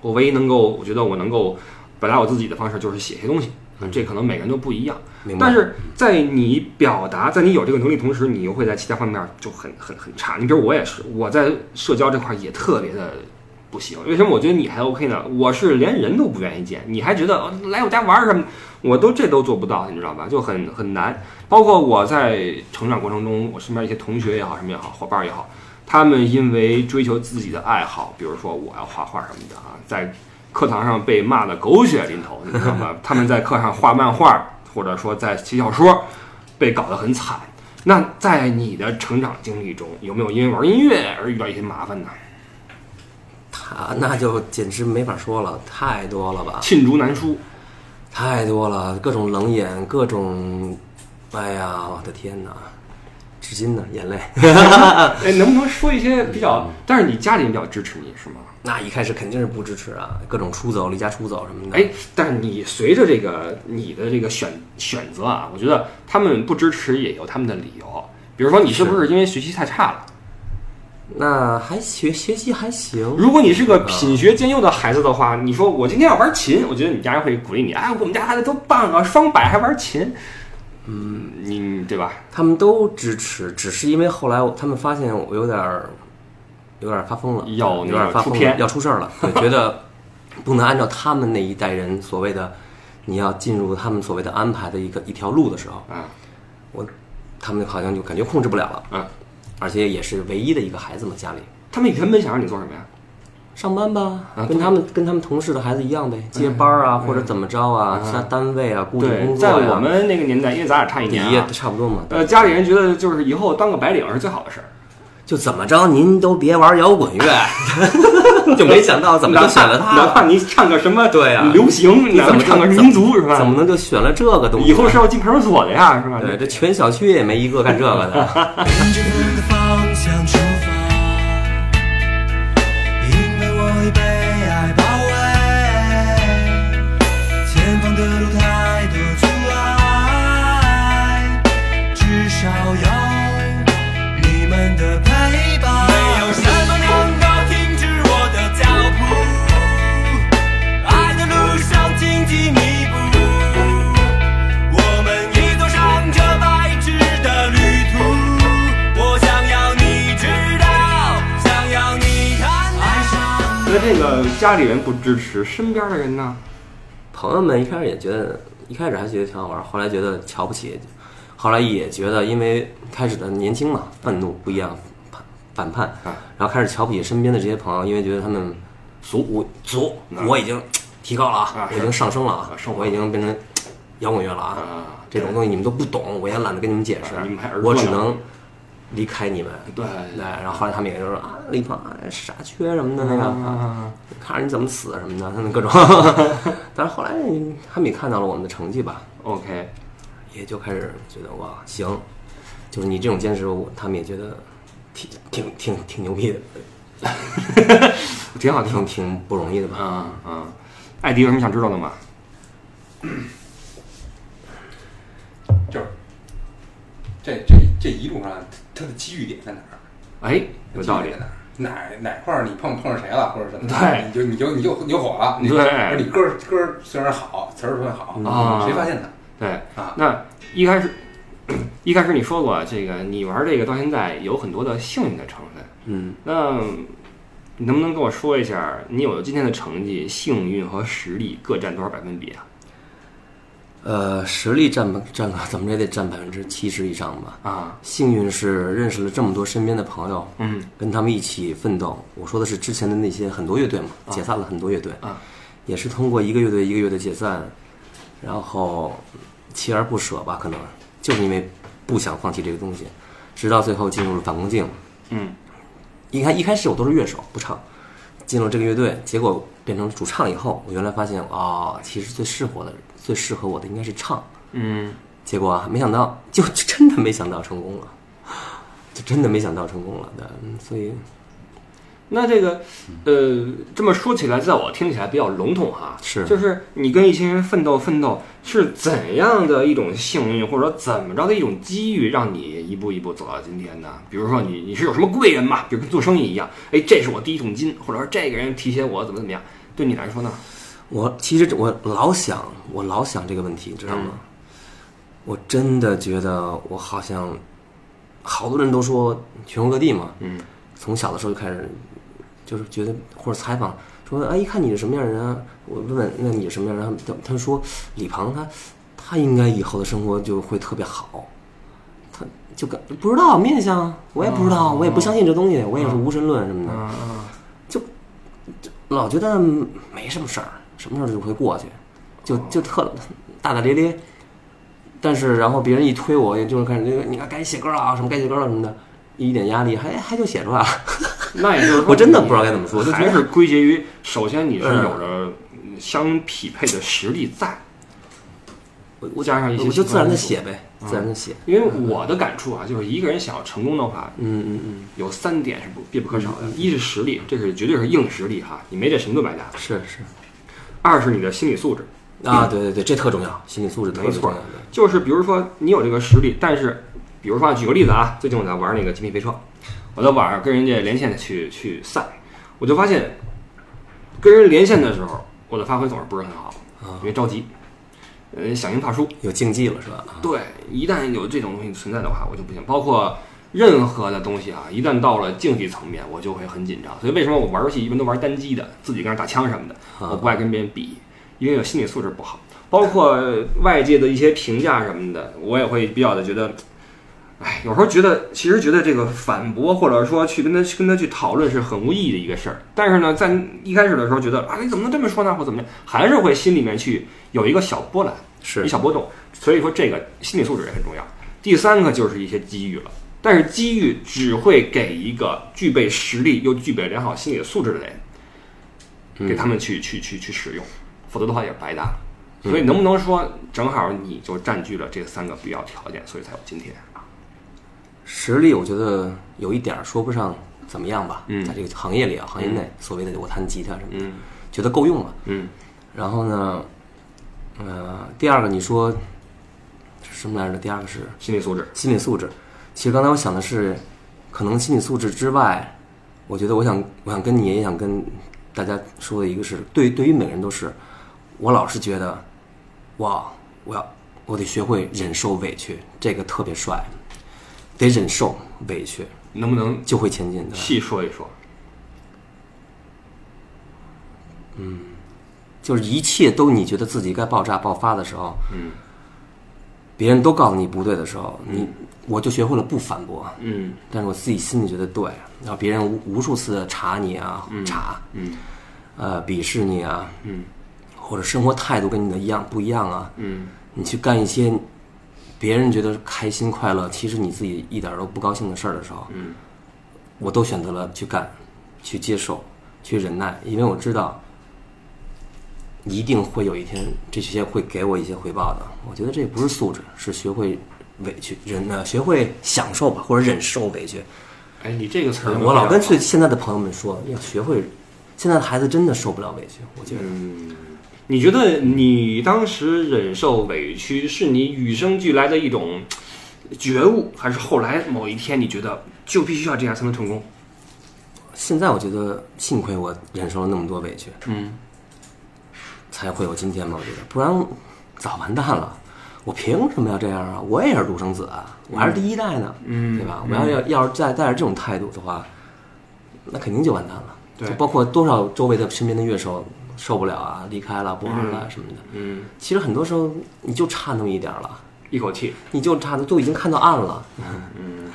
我唯一能够，我觉得我能够表达我自己的方式就是写些东西，啊这可能每个人都不一样。但是在你表达，在你有这个能力同时，你又会在其他方面就很很很差。你比如我也是，我在社交这块也特别的不行。为什么我觉得你还 OK 呢？我是连人都不愿意见，你还觉得、哦来我家玩什么，我都这都做不到，你知道吧？就很很难。包括我在成长过程中，我身边一些同学也好，什么也好，伙伴也好，他们因为追求自己的爱好，比如说我要画画什么的啊，在课堂上被骂得狗血淋头，你知道吗？他们在课上画漫画，或者说在写小说，被搞得很惨。那在你的成长经历中，有没有因为玩音乐而遇到一些麻烦呢？他那就简直没法说了，太多了吧，罄竹难书。太多了，各种冷眼，各种，哎呀，我的天哪，至今呢，眼泪。哎，能不能说一些比较？但是你家里人比较支持你是吗？那一开始肯定是不支持啊，各种出走、离家出走什么的。哎，但是你随着这个你的这个选选择啊，我觉得他们不支持也有他们的理由。比如说，你是不是因为学习太差了？那还学学习还行，如果你是个品学兼优的孩子的话，你说我今天要玩琴，我觉得你家人会鼓励你。哎，我们家孩子多棒啊，双百还玩琴。嗯，你对吧？他们都支持，只是因为后来他们发现我有点儿，有点儿发疯了，要有点儿发疯了，要出事儿了，对 觉得不能按照他们那一代人所谓的你要进入他们所谓的安排的一个一条路的时候，啊，我他们好像就感觉控制不了了，嗯，而且也是唯一的一个孩子嘛，家里他们原本想让你做什么呀？上班吧，啊跟他们跟他们同事的孩子一样呗，接班儿啊，或者怎么着啊，嗯在单位啊，固定，工作呀，在我们那个年代，因为咱俩差一年差不多嘛，呃，家里人觉得就是以后当个白领是最好的事儿。就怎么着您都别玩摇滚乐，就没想到怎么就选了他哪怕你唱个什么对啊流行，你怎么唱个民族是吧？怎么能就选了这个东西？以后是要进派出所的呀，是吧？对，这全小区也没一个干这个的。这个家里人不支持，身边的人呢？朋友们一开始也觉得，一开始还觉得挺好玩，后来觉得瞧不起，后来也觉得，因为开始的年轻嘛，愤怒不一样，反反叛，啊。然后开始瞧不起身边的这些朋友，因为觉得他们俗，我俗，我已经提高了啊啊，我已经上升了啊我已经变成摇滚乐了啊，啊，这种东西你们都不懂，我也懒得跟你们解释我只能离开你们。对对，然后后来他们也就说啊，李鹏啊傻缺什么的那个，啊，看着你怎么死什么的，他 们各种。但是后来他们也看到了我们的成绩吧，OK，也就开始觉得哇行，就是你这种坚持，我他们也觉得挺挺挺挺牛逼的，挺好，挺好挺。挺不容易的吧。啊啊，艾迪有什么想知道的吗？就是这这这一路上它的机遇点在哪儿？哎，有道理哪儿？哪哪块儿你碰碰上谁了，或者什么？对你就你就你就你就火了。你对而你歌儿歌儿虽然好，词儿特别好啊谁发现的？对啊那一开始，一开始你说过，这个你玩这个到现在有很多的幸运的成分。嗯，那你能不能跟我说一下，你有今天的成绩，幸运和实力各占多少百分比啊？呃，实力占吧占了怎么着也得占百分之七十以上吧。啊，幸运是认识了这么多身边的朋友，嗯跟他们一起奋斗。我说的是之前的那些很多乐队嘛，解散了很多乐队，啊也是通过一个乐队一个乐队解散，然后锲而不舍吧，可能就是因为不想放弃这个东西，直到最后进入了反光镜。嗯一开一开始我都是乐手，不唱，进入这个乐队，结果变成主唱以后，我原来发现啊、其实最适合的、最适合我的应该是唱。嗯，结果啊，没想到，就真的没想到成功了，就真的没想到成功了的，嗯所以那这个，呃，这么说起来，在我听起来比较笼统哈，是就是你跟一些人奋斗奋斗，是怎样的一种幸运，或者说怎么着的一种机遇，让你一步一步走到今天呢？比如说你你是有什么贵人嘛？比如跟做生意一样，哎，这是我第一桶金，或者说这个人提携我怎么怎么样，对你来说呢？我其实我老想，我老想这个问题，你知道吗？我真的觉得我好像，好多人都说全国各地嘛，嗯，从小的时候就开始，就是觉得或者采访说，哎，一看你是什么样的人啊？我问问那你是什么样的人？他他说李鹏他他应该以后的生活就会特别好，他就感不知道面相，我也不知道，我也不相信这东西，我也是无神论什么的。啊啊，老觉得没什么事儿，什么事儿就会过去，就就特大大咧咧。但是然后别人一推我，也就是看这个，你看该写歌了啊，什么该写歌了什么的，一点压力还还就写出来了。那也就是说，我真的不知道该怎么说就觉得还是归结于首先你是嗯有着相匹配的实力在，我我加上一些我就自然的写呗，自然的写。因为我的感触啊，就是一个人想要成功的话，嗯嗯嗯，有三点是不必不可少的，一是实力，这是绝对是硬实力哈，你没这什么都白搭；是是二是你的心理素质，啊，对对对，这特重要，心理素质特别没错。就是比如说你有这个实力，但是比如说啊举个例子啊，最近我在玩那个极品飞车，我在网上跟人家连线去去赛，我就发现跟人连线的时候，我的发挥总是不是很好，啊因为着急，呃，响应怕输。有竞技了是吧？啊对，一旦有这种东西存在的话，我就不行。包括任何的东西啊，一旦到了竞技层面，我就会很紧张。所以为什么我玩游戏一般都玩单机的，自己跟人打枪什么的，啊我不爱跟别人比，因为我心理素质不好。包括外界的一些评价什么的，我也会比较的觉得，哎，有时候觉得其实觉得这个反驳或者说去跟他去跟他去讨论是很无意义的一个事儿。但是呢，在一开始的时候觉得啊，你怎么能这么说呢，或怎么样，还是会心里面去有一个小波澜。是一小波动，所以说这个心理素质也很重要。第三个就是一些机遇了，但是机遇只会给一个具备实力又具备良好心理素质的人，嗯给他们去去去去使用，否则的话也是白搭。所以能不能说正好你就占据了这三个必要条件，所以才有今天？实力，我觉得有一点儿说不上怎么样吧，嗯在这个行业里啊，行业内所谓的我弹吉他什么的，嗯觉得够用了。嗯然后呢，呃，第二个你说什么来着？第二个是心理素质。心理素质。其实刚才我想的是，可能心理素质之外，我觉得我想我想跟你也想跟大家说的一个是，对对于每个人都是，我老是觉得，哇，我要我得学会忍受委屈，这个特别帅，得忍受委屈能不能就会前进的。细说一说？嗯就是一切都你觉得自己该爆炸爆发的时候，嗯别人都告诉你不对的时候，你我就学会了不反驳，嗯。但是我自己心里觉得对，然后别人无无数次的查你啊，查，嗯。呃，鄙视你啊，嗯。或者生活态度跟你的一样不一样啊，嗯。你去干一些别人觉得开心快乐，其实你自己一点都不高兴的事儿的时候，嗯。我都选择了去干，去接受，去忍耐，因为我知道一定会有一天这些会给我一些回报的。我觉得这不是素质，是学会委屈忍呃，学会享受吧，或者忍受委屈。哎，你这个词儿，我老跟对现在的朋友们说，要学会，现在的孩子真的受不了委屈，我觉得。嗯，你觉得你当时忍受委屈是你与生俱来的一种觉悟，还是后来某一天你觉得就必须要这样才能成功？现在我觉得，幸亏我忍受了那么多委屈，嗯才会有今天嘛。我觉得，不然早完蛋了。我凭什么要这样啊？我也是独生子啊，我还是第一代呢，嗯对吧？我要要要是再带着这种态度的话，那肯定就完蛋了。对就包括多少周围的身边的乐手受不了啊，离开了，不玩了什么的。嗯，其实很多时候你就差那么一点儿了，一口气。你就差的都已经看到岸了。嗯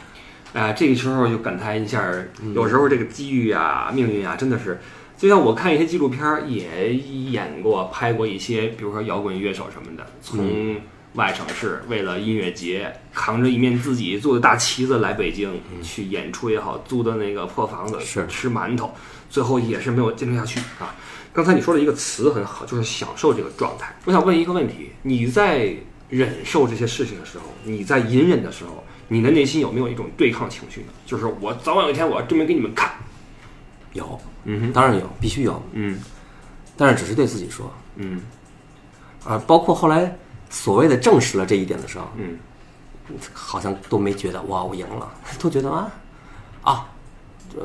哎，这个时候就感叹一下有时候这个机遇啊、命运啊，真的是，就像我看一些纪录片儿，也演过、拍过一些，比如说摇滚乐手什么的，从外省市为了音乐节，扛着一面自己做的大旗子来北京、去演出也好，租的那个破房子嗯是吃馒头，最后也是没有坚持下去啊。刚才你说的一个词很好，就是享受这个状态。我想问一个问题：你在忍受这些事情的时候，你在隐忍的时候，你的内心有没有一种对抗情绪呢？就是我早晚有一天我要证明给你们看。有，嗯哼，当然有，必须有，嗯但是只是对自己说。嗯啊包括后来所谓的证实了这一点的时候，嗯好像都没觉得哇我赢了，都觉得啊啊，这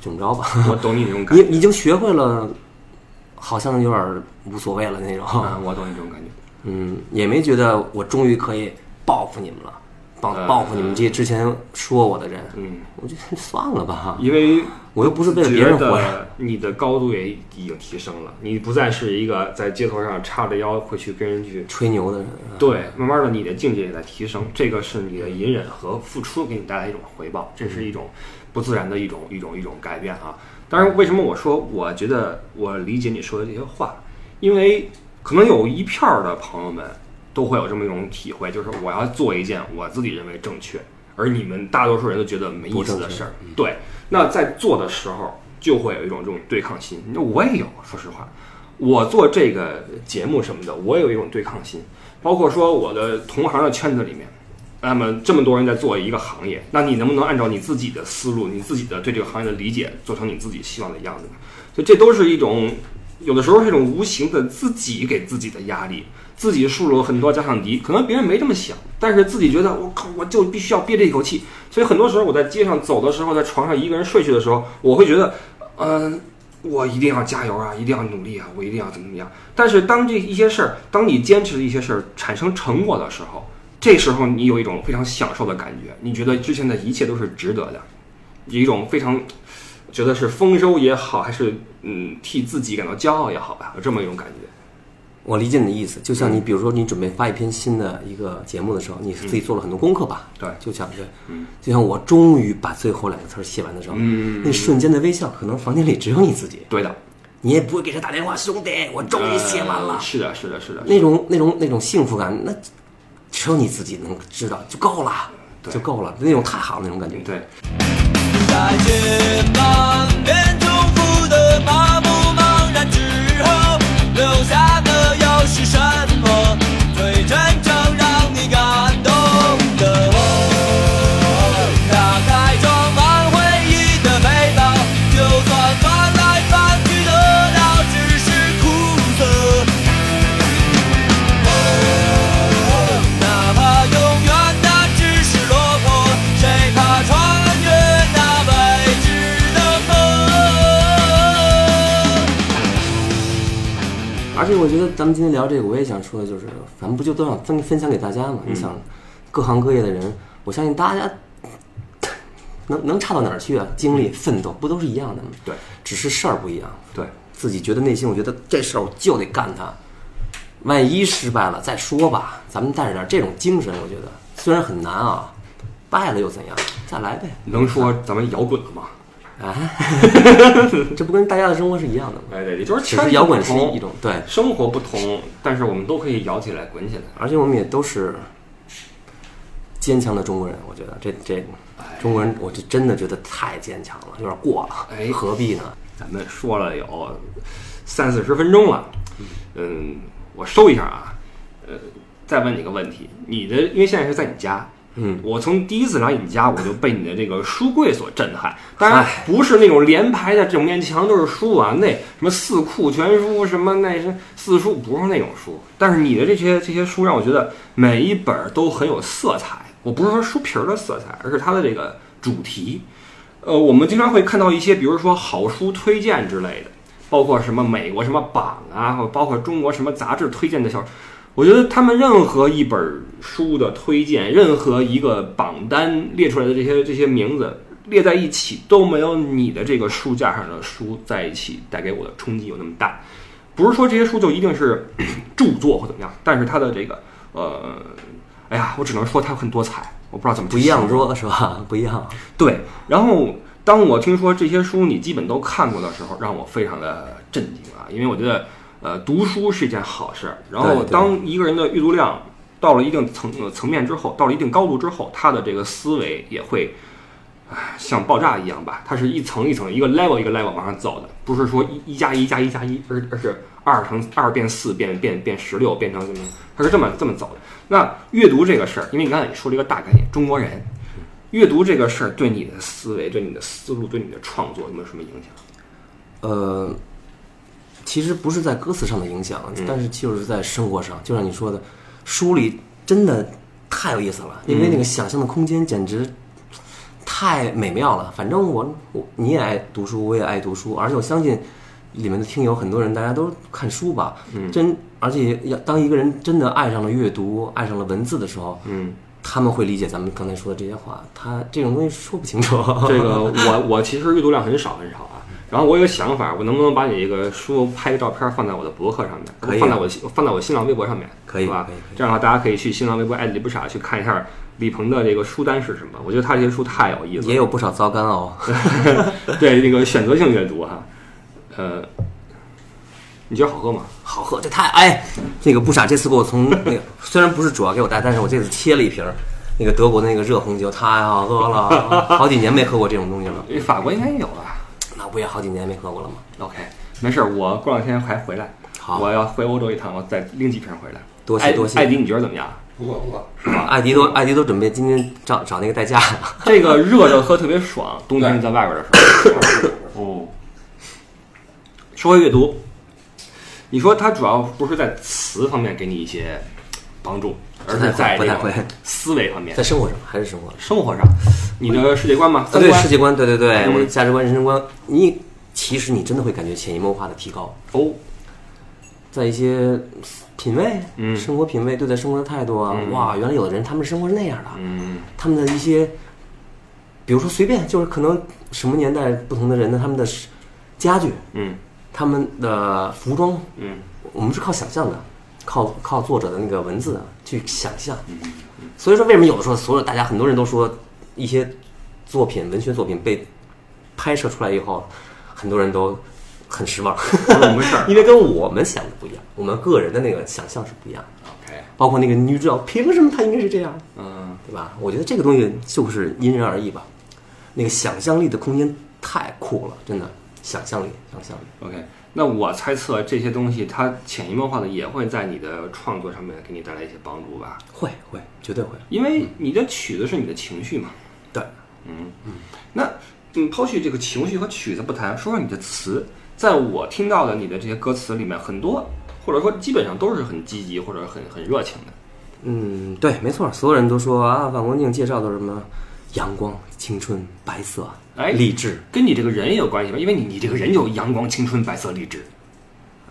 怎么着吧？我懂你那种感觉。你你已经学会了好像有点无所谓了那种。嗯，我懂你这种感觉。嗯，也没觉得我终于可以报复你们了，报报复你们这些之前说我的人。嗯，我觉得算了吧，因为我又不是为了别人活着。你的高度也已经提升了，你不再是一个在街头上叉着腰会去跟人去。吹牛的人，对，慢慢的你的境界也在提升，这个是你的隐忍和付出给你带来一种回报，这是一种不自然的一种一种一种改变啊。当然，为什么我说我觉得我理解你说的这些话，因为可能有一片儿的朋友们都会有这么一种体会，就是我要做一件我自己认为正确，而你们大多数人都觉得没意思的事儿。对，那在做的时候就会有一种这种对抗心。那我也有，说实话，我做这个节目什么的，我也有一种对抗心。包括说我的同行的圈子里面，那么这么多人在做一个行业，那你能不能按照你自己的思路、你自己的对这个行业的理解，做成你自己希望的样子呢？所以这都是一种，有的时候是一种无形的自己给自己的压力，自己树了很多假想敌，可能别人没这么想，但是自己觉得我靠，我就必须要憋这一口气。所以很多时候我在街上走的时候，在床上一个人睡去的时候，我会觉得，嗯、我一定要加油啊，一定要努力啊，我一定要怎么怎么样。但是当这一些事儿，当你坚持的一些事儿产生成果的时候，这时候你有一种非常享受的感觉，你觉得之前的一切都是值得的，有一种非常觉得是丰收也好，还是嗯替自己感到骄傲也好吧，有这么一种感觉。我理解你的意思，就像你比如说你准备发一篇新的一个节目的时候，你自己做了很多功课吧？对就像对，嗯就像我终于把最后两个词儿写完的时候，嗯那瞬间的微笑，可能房间里只有你自己，对的，你也不会给他打电话，兄弟，我终于写完了呃。是的，是的，是的，那种那种那种幸福感，那只有你自己能知道，就够了，就够了，那种太好了那种感觉。对。在街旁我觉得咱们今天聊这个，我也想说的就是，咱们不就都想分分享给大家嘛？你想，各行各业的人，我相信大家 能能差到哪儿去啊？经历、奋斗不都是一样的吗？对，只是事儿不一样。对，自己觉得内心，我觉得这事儿我就得干它，万一失败了再说吧。咱们带着点这种精神，我觉得虽然很难啊，败了又怎样？再来呗。能说咱们摇滚了吗？啊，这不跟大家的生活是一样的吗？哎，对，也就是其实摇滚是一种对，生活不同，但是我们都可以摇起来、滚起来。而且我们也都是坚强的中国人，我觉得这这中国人，我就真的觉得太坚强了，有点过了，哎何必呢？咱们说了有三四十分钟了，嗯，我收一下啊，呃，再问你个问题，你的因为现在是在你家。嗯，我从第一次来你家，我就被你的这个书柜所震撼。当然不是那种连排的整面墙都是书啊，那什么四库全书，什么那是四书，不是那种书。但是你的这些这些书让我觉得每一本儿都很有色彩。我不是说书皮儿的色彩，而是它的这个主题。呃，我们经常会看到一些，比如说好书推荐之类的，包括什么美国什么榜啊，或包括中国什么杂志推荐的小，我觉得他们任何一本书的推荐，任何一个榜单列出来的这些这些名字列在一起，都没有你的这个书架上的书在一起带给我的冲击有那么大。不是说这些书就一定是 著作或怎么样，但是它的这个呃，哎呀，我只能说它很多彩，我不知道怎么不一样说是吧？不一样。对，然后当我听说这些书你基本都看过的时候，让我非常的震惊啊，因为我觉得，呃，读书是一件好事儿。然后当一个人的阅读量到了一定层呃层面之后，到了一定高度之后，他的这个思维也会，唉，像爆炸一样吧，它是一层一层、一个 level 一个 level 往上走的，不是说一一加一加一加一，而而是二乘二变四变变变十六变成什么，它是这么这么走的。那阅读这个事儿，因为你刚才也说了一个大概念，中国人。阅读这个事儿对你的思维、对你的思路、对你的创作有没有什么影响？呃，其实不是在歌词上的影响，但是就是在生活上，就像你说的，书里真的太有意思了，因为那个想象的空间简直太美妙了。反正我我你也爱读书，我也爱读书，而且我相信里面的听友很多人，大家都看书吧，嗯真而且要当一个人真的爱上了阅读，爱上了文字的时候，嗯，他们会理解咱们刚才说的这些话。他这种东西说不清楚。这个我我其实阅读量很少很少啊。然后我有个想法，我能不能把你这个书拍个照片放在我的博客上面，可以啊放在我放在我新浪微博上面，可以是吧可以可以？这样的话，大家可以去新浪微博艾李不傻去看一下李鹏的这个书单是什么。我觉得他这些书太有意思了，也有不少糟干哦。对这个选择性阅读哈。呃，你觉得好喝吗？好喝，这太哎，那个不傻这次给我从那个虽然不是主要给我带，但是我这次切了一瓶儿那个德国的那个热红酒，太好喝了，好几年没喝过这种东西了。法国应该也有吧那不也好几年没喝过了吗？？OK，没事儿，我过两天还回来，好我要回欧洲一趟，我再拎几瓶回来。多谢多谢艾迪，你觉得怎么样？不错不错，艾迪都艾迪都准备今天找找那个代驾了。这个热着喝特别爽，冬天在外边的时候。哦，说回阅读，你说它主要不是在词方面给你一些帮助，而是在这不太会。个思维方面。在、生活上还是生活。生活上，你的世界观嘛，啊，对世界观，对对对，嗯。我的价值观、人生观，你其实你真的会感觉潜移默化的提高，哦，在一些品味，嗯。生活品味、对待生活的态度啊，嗯。哇，原来有的人他们生活是那样的，嗯。他们的一些，比如说随便就是可能什么年代不同的人的他们的家具，嗯。他们的服装，嗯。我们是靠想象的，靠靠作者的那个文字去想象。嗯所以说，为什么有的时候，所有大家很多人都说一些作品、文学作品被拍摄出来以后，很多人都很失望，因为跟我们想的不一样，我们个人的那个想象是不一样的。？OK，包括那个女主角，凭什么她应该是这样，嗯对吧？我觉得这个东西就是因人而异吧。那个想象力的空间太酷了，真的，想象力，想象力。，OK。那我猜测这些东西，它潜移默化的也会在你的创作上面给你带来一些帮助吧？会会，绝对会。因为你的曲子是你的情绪嘛。对，嗯嗯，那嗯，抛去这个情绪和曲子不谈，说说你的词。在我听到的你的这些歌词里面，很多或者说基本上都是很积极或者很很热情的。嗯，对，没错，所有人都说啊，反光镜介绍的什么阳光、青春、白色、哎励志，跟你这个人也有关系吧？因为你你这个人就阳光、青春、白色、励志，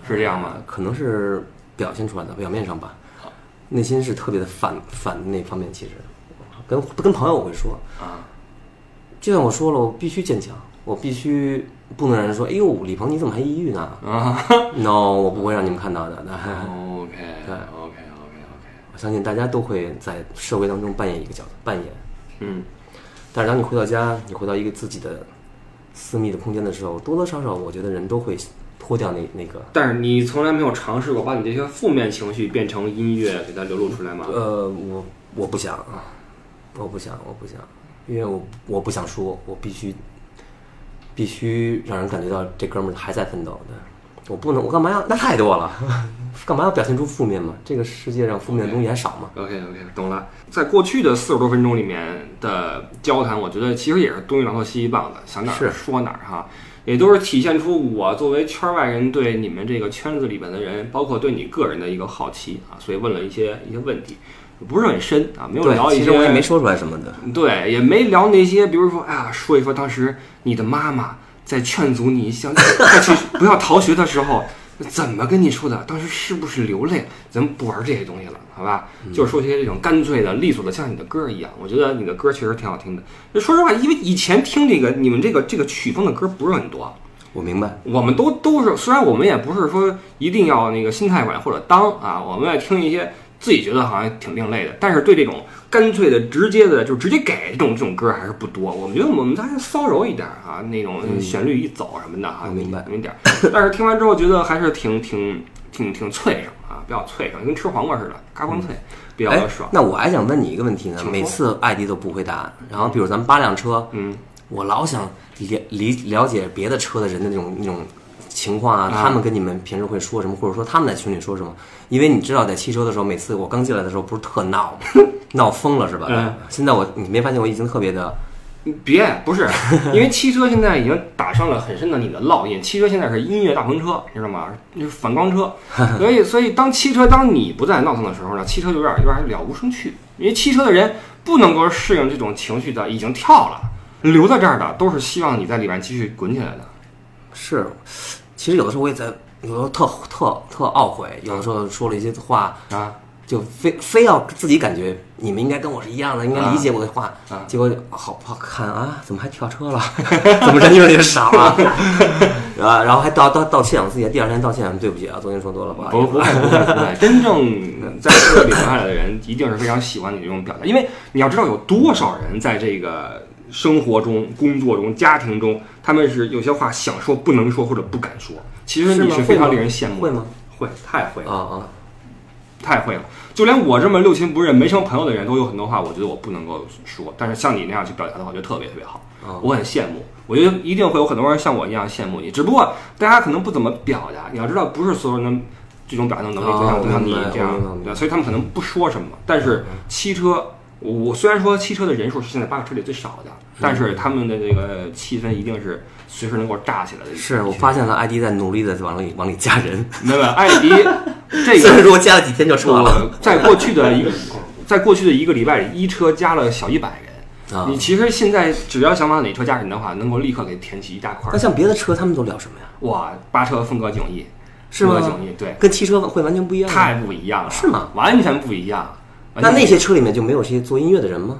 是这样吗？可能是表现出来的，表面上吧，内心是特别的反反那方面。其实，跟跟朋友我会说，啊，就像我说了，我必须坚强，我必须不能让人说，哎呦，李鹏你怎么还抑郁呢啊？No，我不会让你们看到的。OK 对 OK OK OK，我相信大家都会在社会当中扮演一个角色，扮演。嗯，但是当你回到家，你回到一个自己的私密的空间的时候，多多少少，我觉得人都会脱掉那那个但是你从来没有尝试过把你这些负面情绪变成音乐给它流露出来吗？呃，我我不想，我不想，我不想，因为我我不想说，我必须必须让人感觉到这哥们儿还在奋斗的，我不能，我干嘛要？那太多了，干嘛要表现出负面嘛？这个世界上负面的东西还少吗？OK OK，懂了。在过去的四十多分钟里面的交谈，我觉得其实也是东一榔头西一棒子，想哪儿说哪儿哈，也都是体现出我作为圈外人对你们这个圈子里边的人，包括对你个人的一个好奇啊，所以问了一些一些问题，不是很深啊，没有聊，一些。其实我也没说出来什么的。对，也没聊那些，比如说，哎呀，说一说当时你的妈妈在劝阻你想再去 不要逃学的时候，怎么跟你说的？当时是不是流泪？咱们不玩这些东西了，好吧？就是说些这种干脆的、利索的，像你的歌一样。我觉得你的歌确实挺好听的。说实话，因为以前听这个你们这个这个曲风的歌不是很多，我明白，我们都都是，虽然我们也不是说一定要那个心态软或者当啊，我们也听一些自己觉得好像挺另类的，但是对这种干脆的、直接的，就直接给这种这种歌还是不多。我们觉得我们还是骚柔一点啊，那种旋律一走什么的啊，明白那么一点儿。但是听完之后觉得还是挺挺挺挺脆生啊，比较脆生，跟吃黄瓜似的，嘎嘣脆，比较爽，。那我还想问你一个问题呢每次艾迪都不回答。然后比如咱们八辆车，嗯，我老想了理了解别的车的人的那种那种情况啊，啊他们跟你们平时会说什么，或者说他们在群里说什么？因为你知道，在汽车的时候，每次我刚进来的时候不是特闹吗，闹疯了是吧？嗯现在我你没发现我已经特别的别不是，因为汽车现在已经打上了很深的你的烙印。汽车现在是音乐大篷车，你知道吗？就是反光车，所以所以当汽车当你不再闹腾的时候呢，汽车就有点有点了无生趣。因为汽车的人不能够适应这种情绪的，已经跳了，留在这儿的都是希望你在里面继续滚起来的。是，其实有的时候我也在，有的时候特特特懊悔，有的时候说了一些话，啊，就非非要自己感觉你们应该跟我是一样的，应该理解我的话，啊结果好不好看啊？怎么还跳车了？怎么人越来越少了？啊，然后还道道道歉，我自己第二天道歉，对不起啊，昨天说多了，不好意思。不不会不会不会，真正在这里留下来的人，一定是非常喜欢你这种表达，因为你要知道有多少人在这个生活中、工作中、家庭中，他们是有些话想说不能说或者不敢说。其实你是非常令人羡慕的，会吗？会，太会了。啊啊，太会了，就连我这么六亲不认、没什么朋友的人都有很多话，我觉得我不能够说。但是像你那样去表达的话，我觉得特别特别好，哦我很羡慕。我觉得一定会有很多人像我一样羡慕你，只不过大家可能不怎么表达。你要知道，不是所有人这种表达能力都像哦都像你这样所以他们可能不说什么。但是汽车，我我虽然说汽车的人数是现在八个车里最少的，但是他们的这个气氛一定是随时能够炸起来的。是我发现了艾迪在努力的往里往里加人，没有艾迪 这虽然个说加了几天就撤了在过去的一个在过去的一个礼拜里，一车加了小一百人。啊你。其实现在只要想往哪车加人的话，能够立刻给填起一大块那。像别的车，他们都聊什么呀？哇，八车风格迥异，是吗风格迥异，对，跟汽车会完全不一样。太不一样了，是吗？完全不一样。那那些车里面就没有这些做音乐的人吗？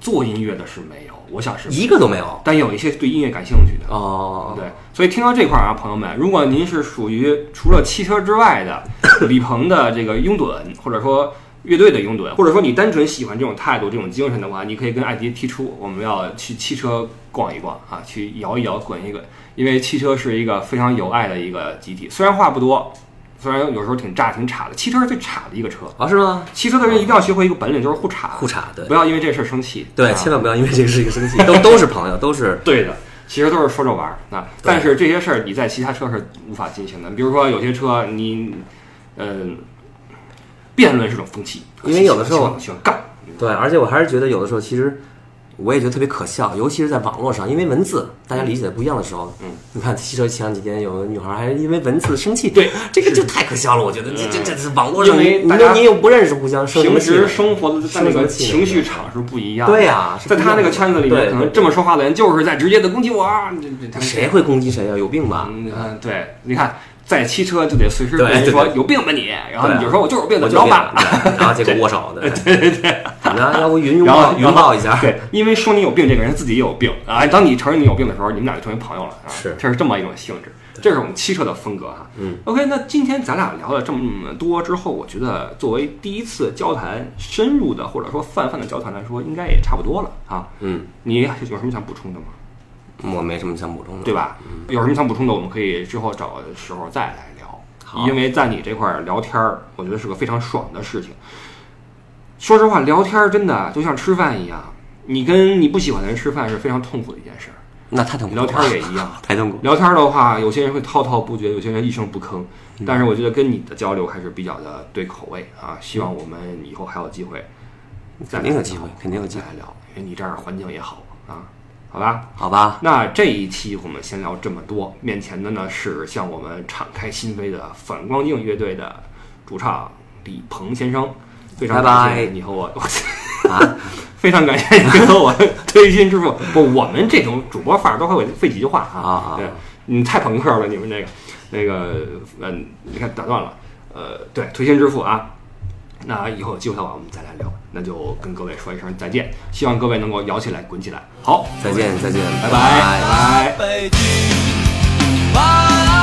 做音乐的是没有，我想是，一个都没有。但有一些对音乐感兴趣的。哦，对，所以听到这块儿啊，朋友们，如果您是属于除了汽车之外的李鹏的这个拥趸，或者说乐队的拥趸，或者说你单纯喜欢这种态度、这种精神的话，你可以跟艾迪提出，我们要去汽车逛一逛啊，去摇一摇、滚一滚，因为汽车是一个非常有爱的一个集体。虽然话不多，虽然有时候挺炸、挺岔的，汽车是最岔的一个车。啊，是吗？汽车的人一定要学会一个本领，就是互岔，互岔对不要因为这事儿生气。对，啊千万不要因为这个事情生气，都都是朋友，都是对的，其实都是说着玩儿啊。但是这些事儿你在其他车是无法进行的。比如说有些车你，嗯、辩论是种风气，因为有的时候喜欢干。对，而且我还是觉得有的时候其实。我也觉得特别可笑，尤其是在网络上，因为文字大家理解的不一样的时候，嗯，你看汽车前几天有个女孩还因为文字生气，对，这个就太可笑了，我觉得这这这是网络上，因为你大家你又不认识，互相生平时？生活的在那个情绪场是不一样的。对呀在他那个圈子里面，对可能这么说话的人就是在直接的攻击我啊！这这谁会攻击谁啊？有病吧？嗯，嗯对，你看，在汽车就得随时对跟人说有病吧你，然后你就说我就是有病，我怎么着吧？然后结果握手的，对对对，怎么着？要不云拥然后抱拥抱一下？对，因为说你有病，这个人自己也有病啊。当你承认你有病的时候，你们俩就成为朋友了啊。是这是这么一种性质，这是我们汽车的风格哈。嗯，OK，那今天咱俩聊了这么多之后，我觉得作为第一次交谈，深入的或者说泛泛的交谈来说，应该也差不多了啊。嗯，你有什么想补充的吗？我没什么想补充的，对？吧？有什么想补充的，我们可以之后找时候再来聊。因为在你这块儿聊天儿，我觉得是个非常爽的事情。说实话，聊天儿真的就像吃饭一样，你跟你不喜欢的人吃饭是非常痛苦的一件事儿。那太痛苦了，聊天儿也一样，太痛苦。聊天儿的话，有些人会滔滔不绝，有些人一声不吭。但是我觉得跟你的交流还是比较的对口味啊。希望我们以后还有机会再肯定有机会，肯定有机会，来聊，因为你这儿环境也好啊，好吧？好吧？那这一期我们先聊这么多，面前的呢是向我们敞开心扉的反光镜乐队的主唱李鹏先生，非常感谢你和我，啊，非常感谢你和我推心置腹。不，我们这种主播范儿都会费几句话啊啊啊对，你太朋克了，你们这个那个嗯，你看打断了，呃，对，推心置腹啊。那以后有机会的话，我们再来聊。那就跟各位说一声再见，希望各位能够摇起来，滚起来。好，再见，再见，拜拜，拜拜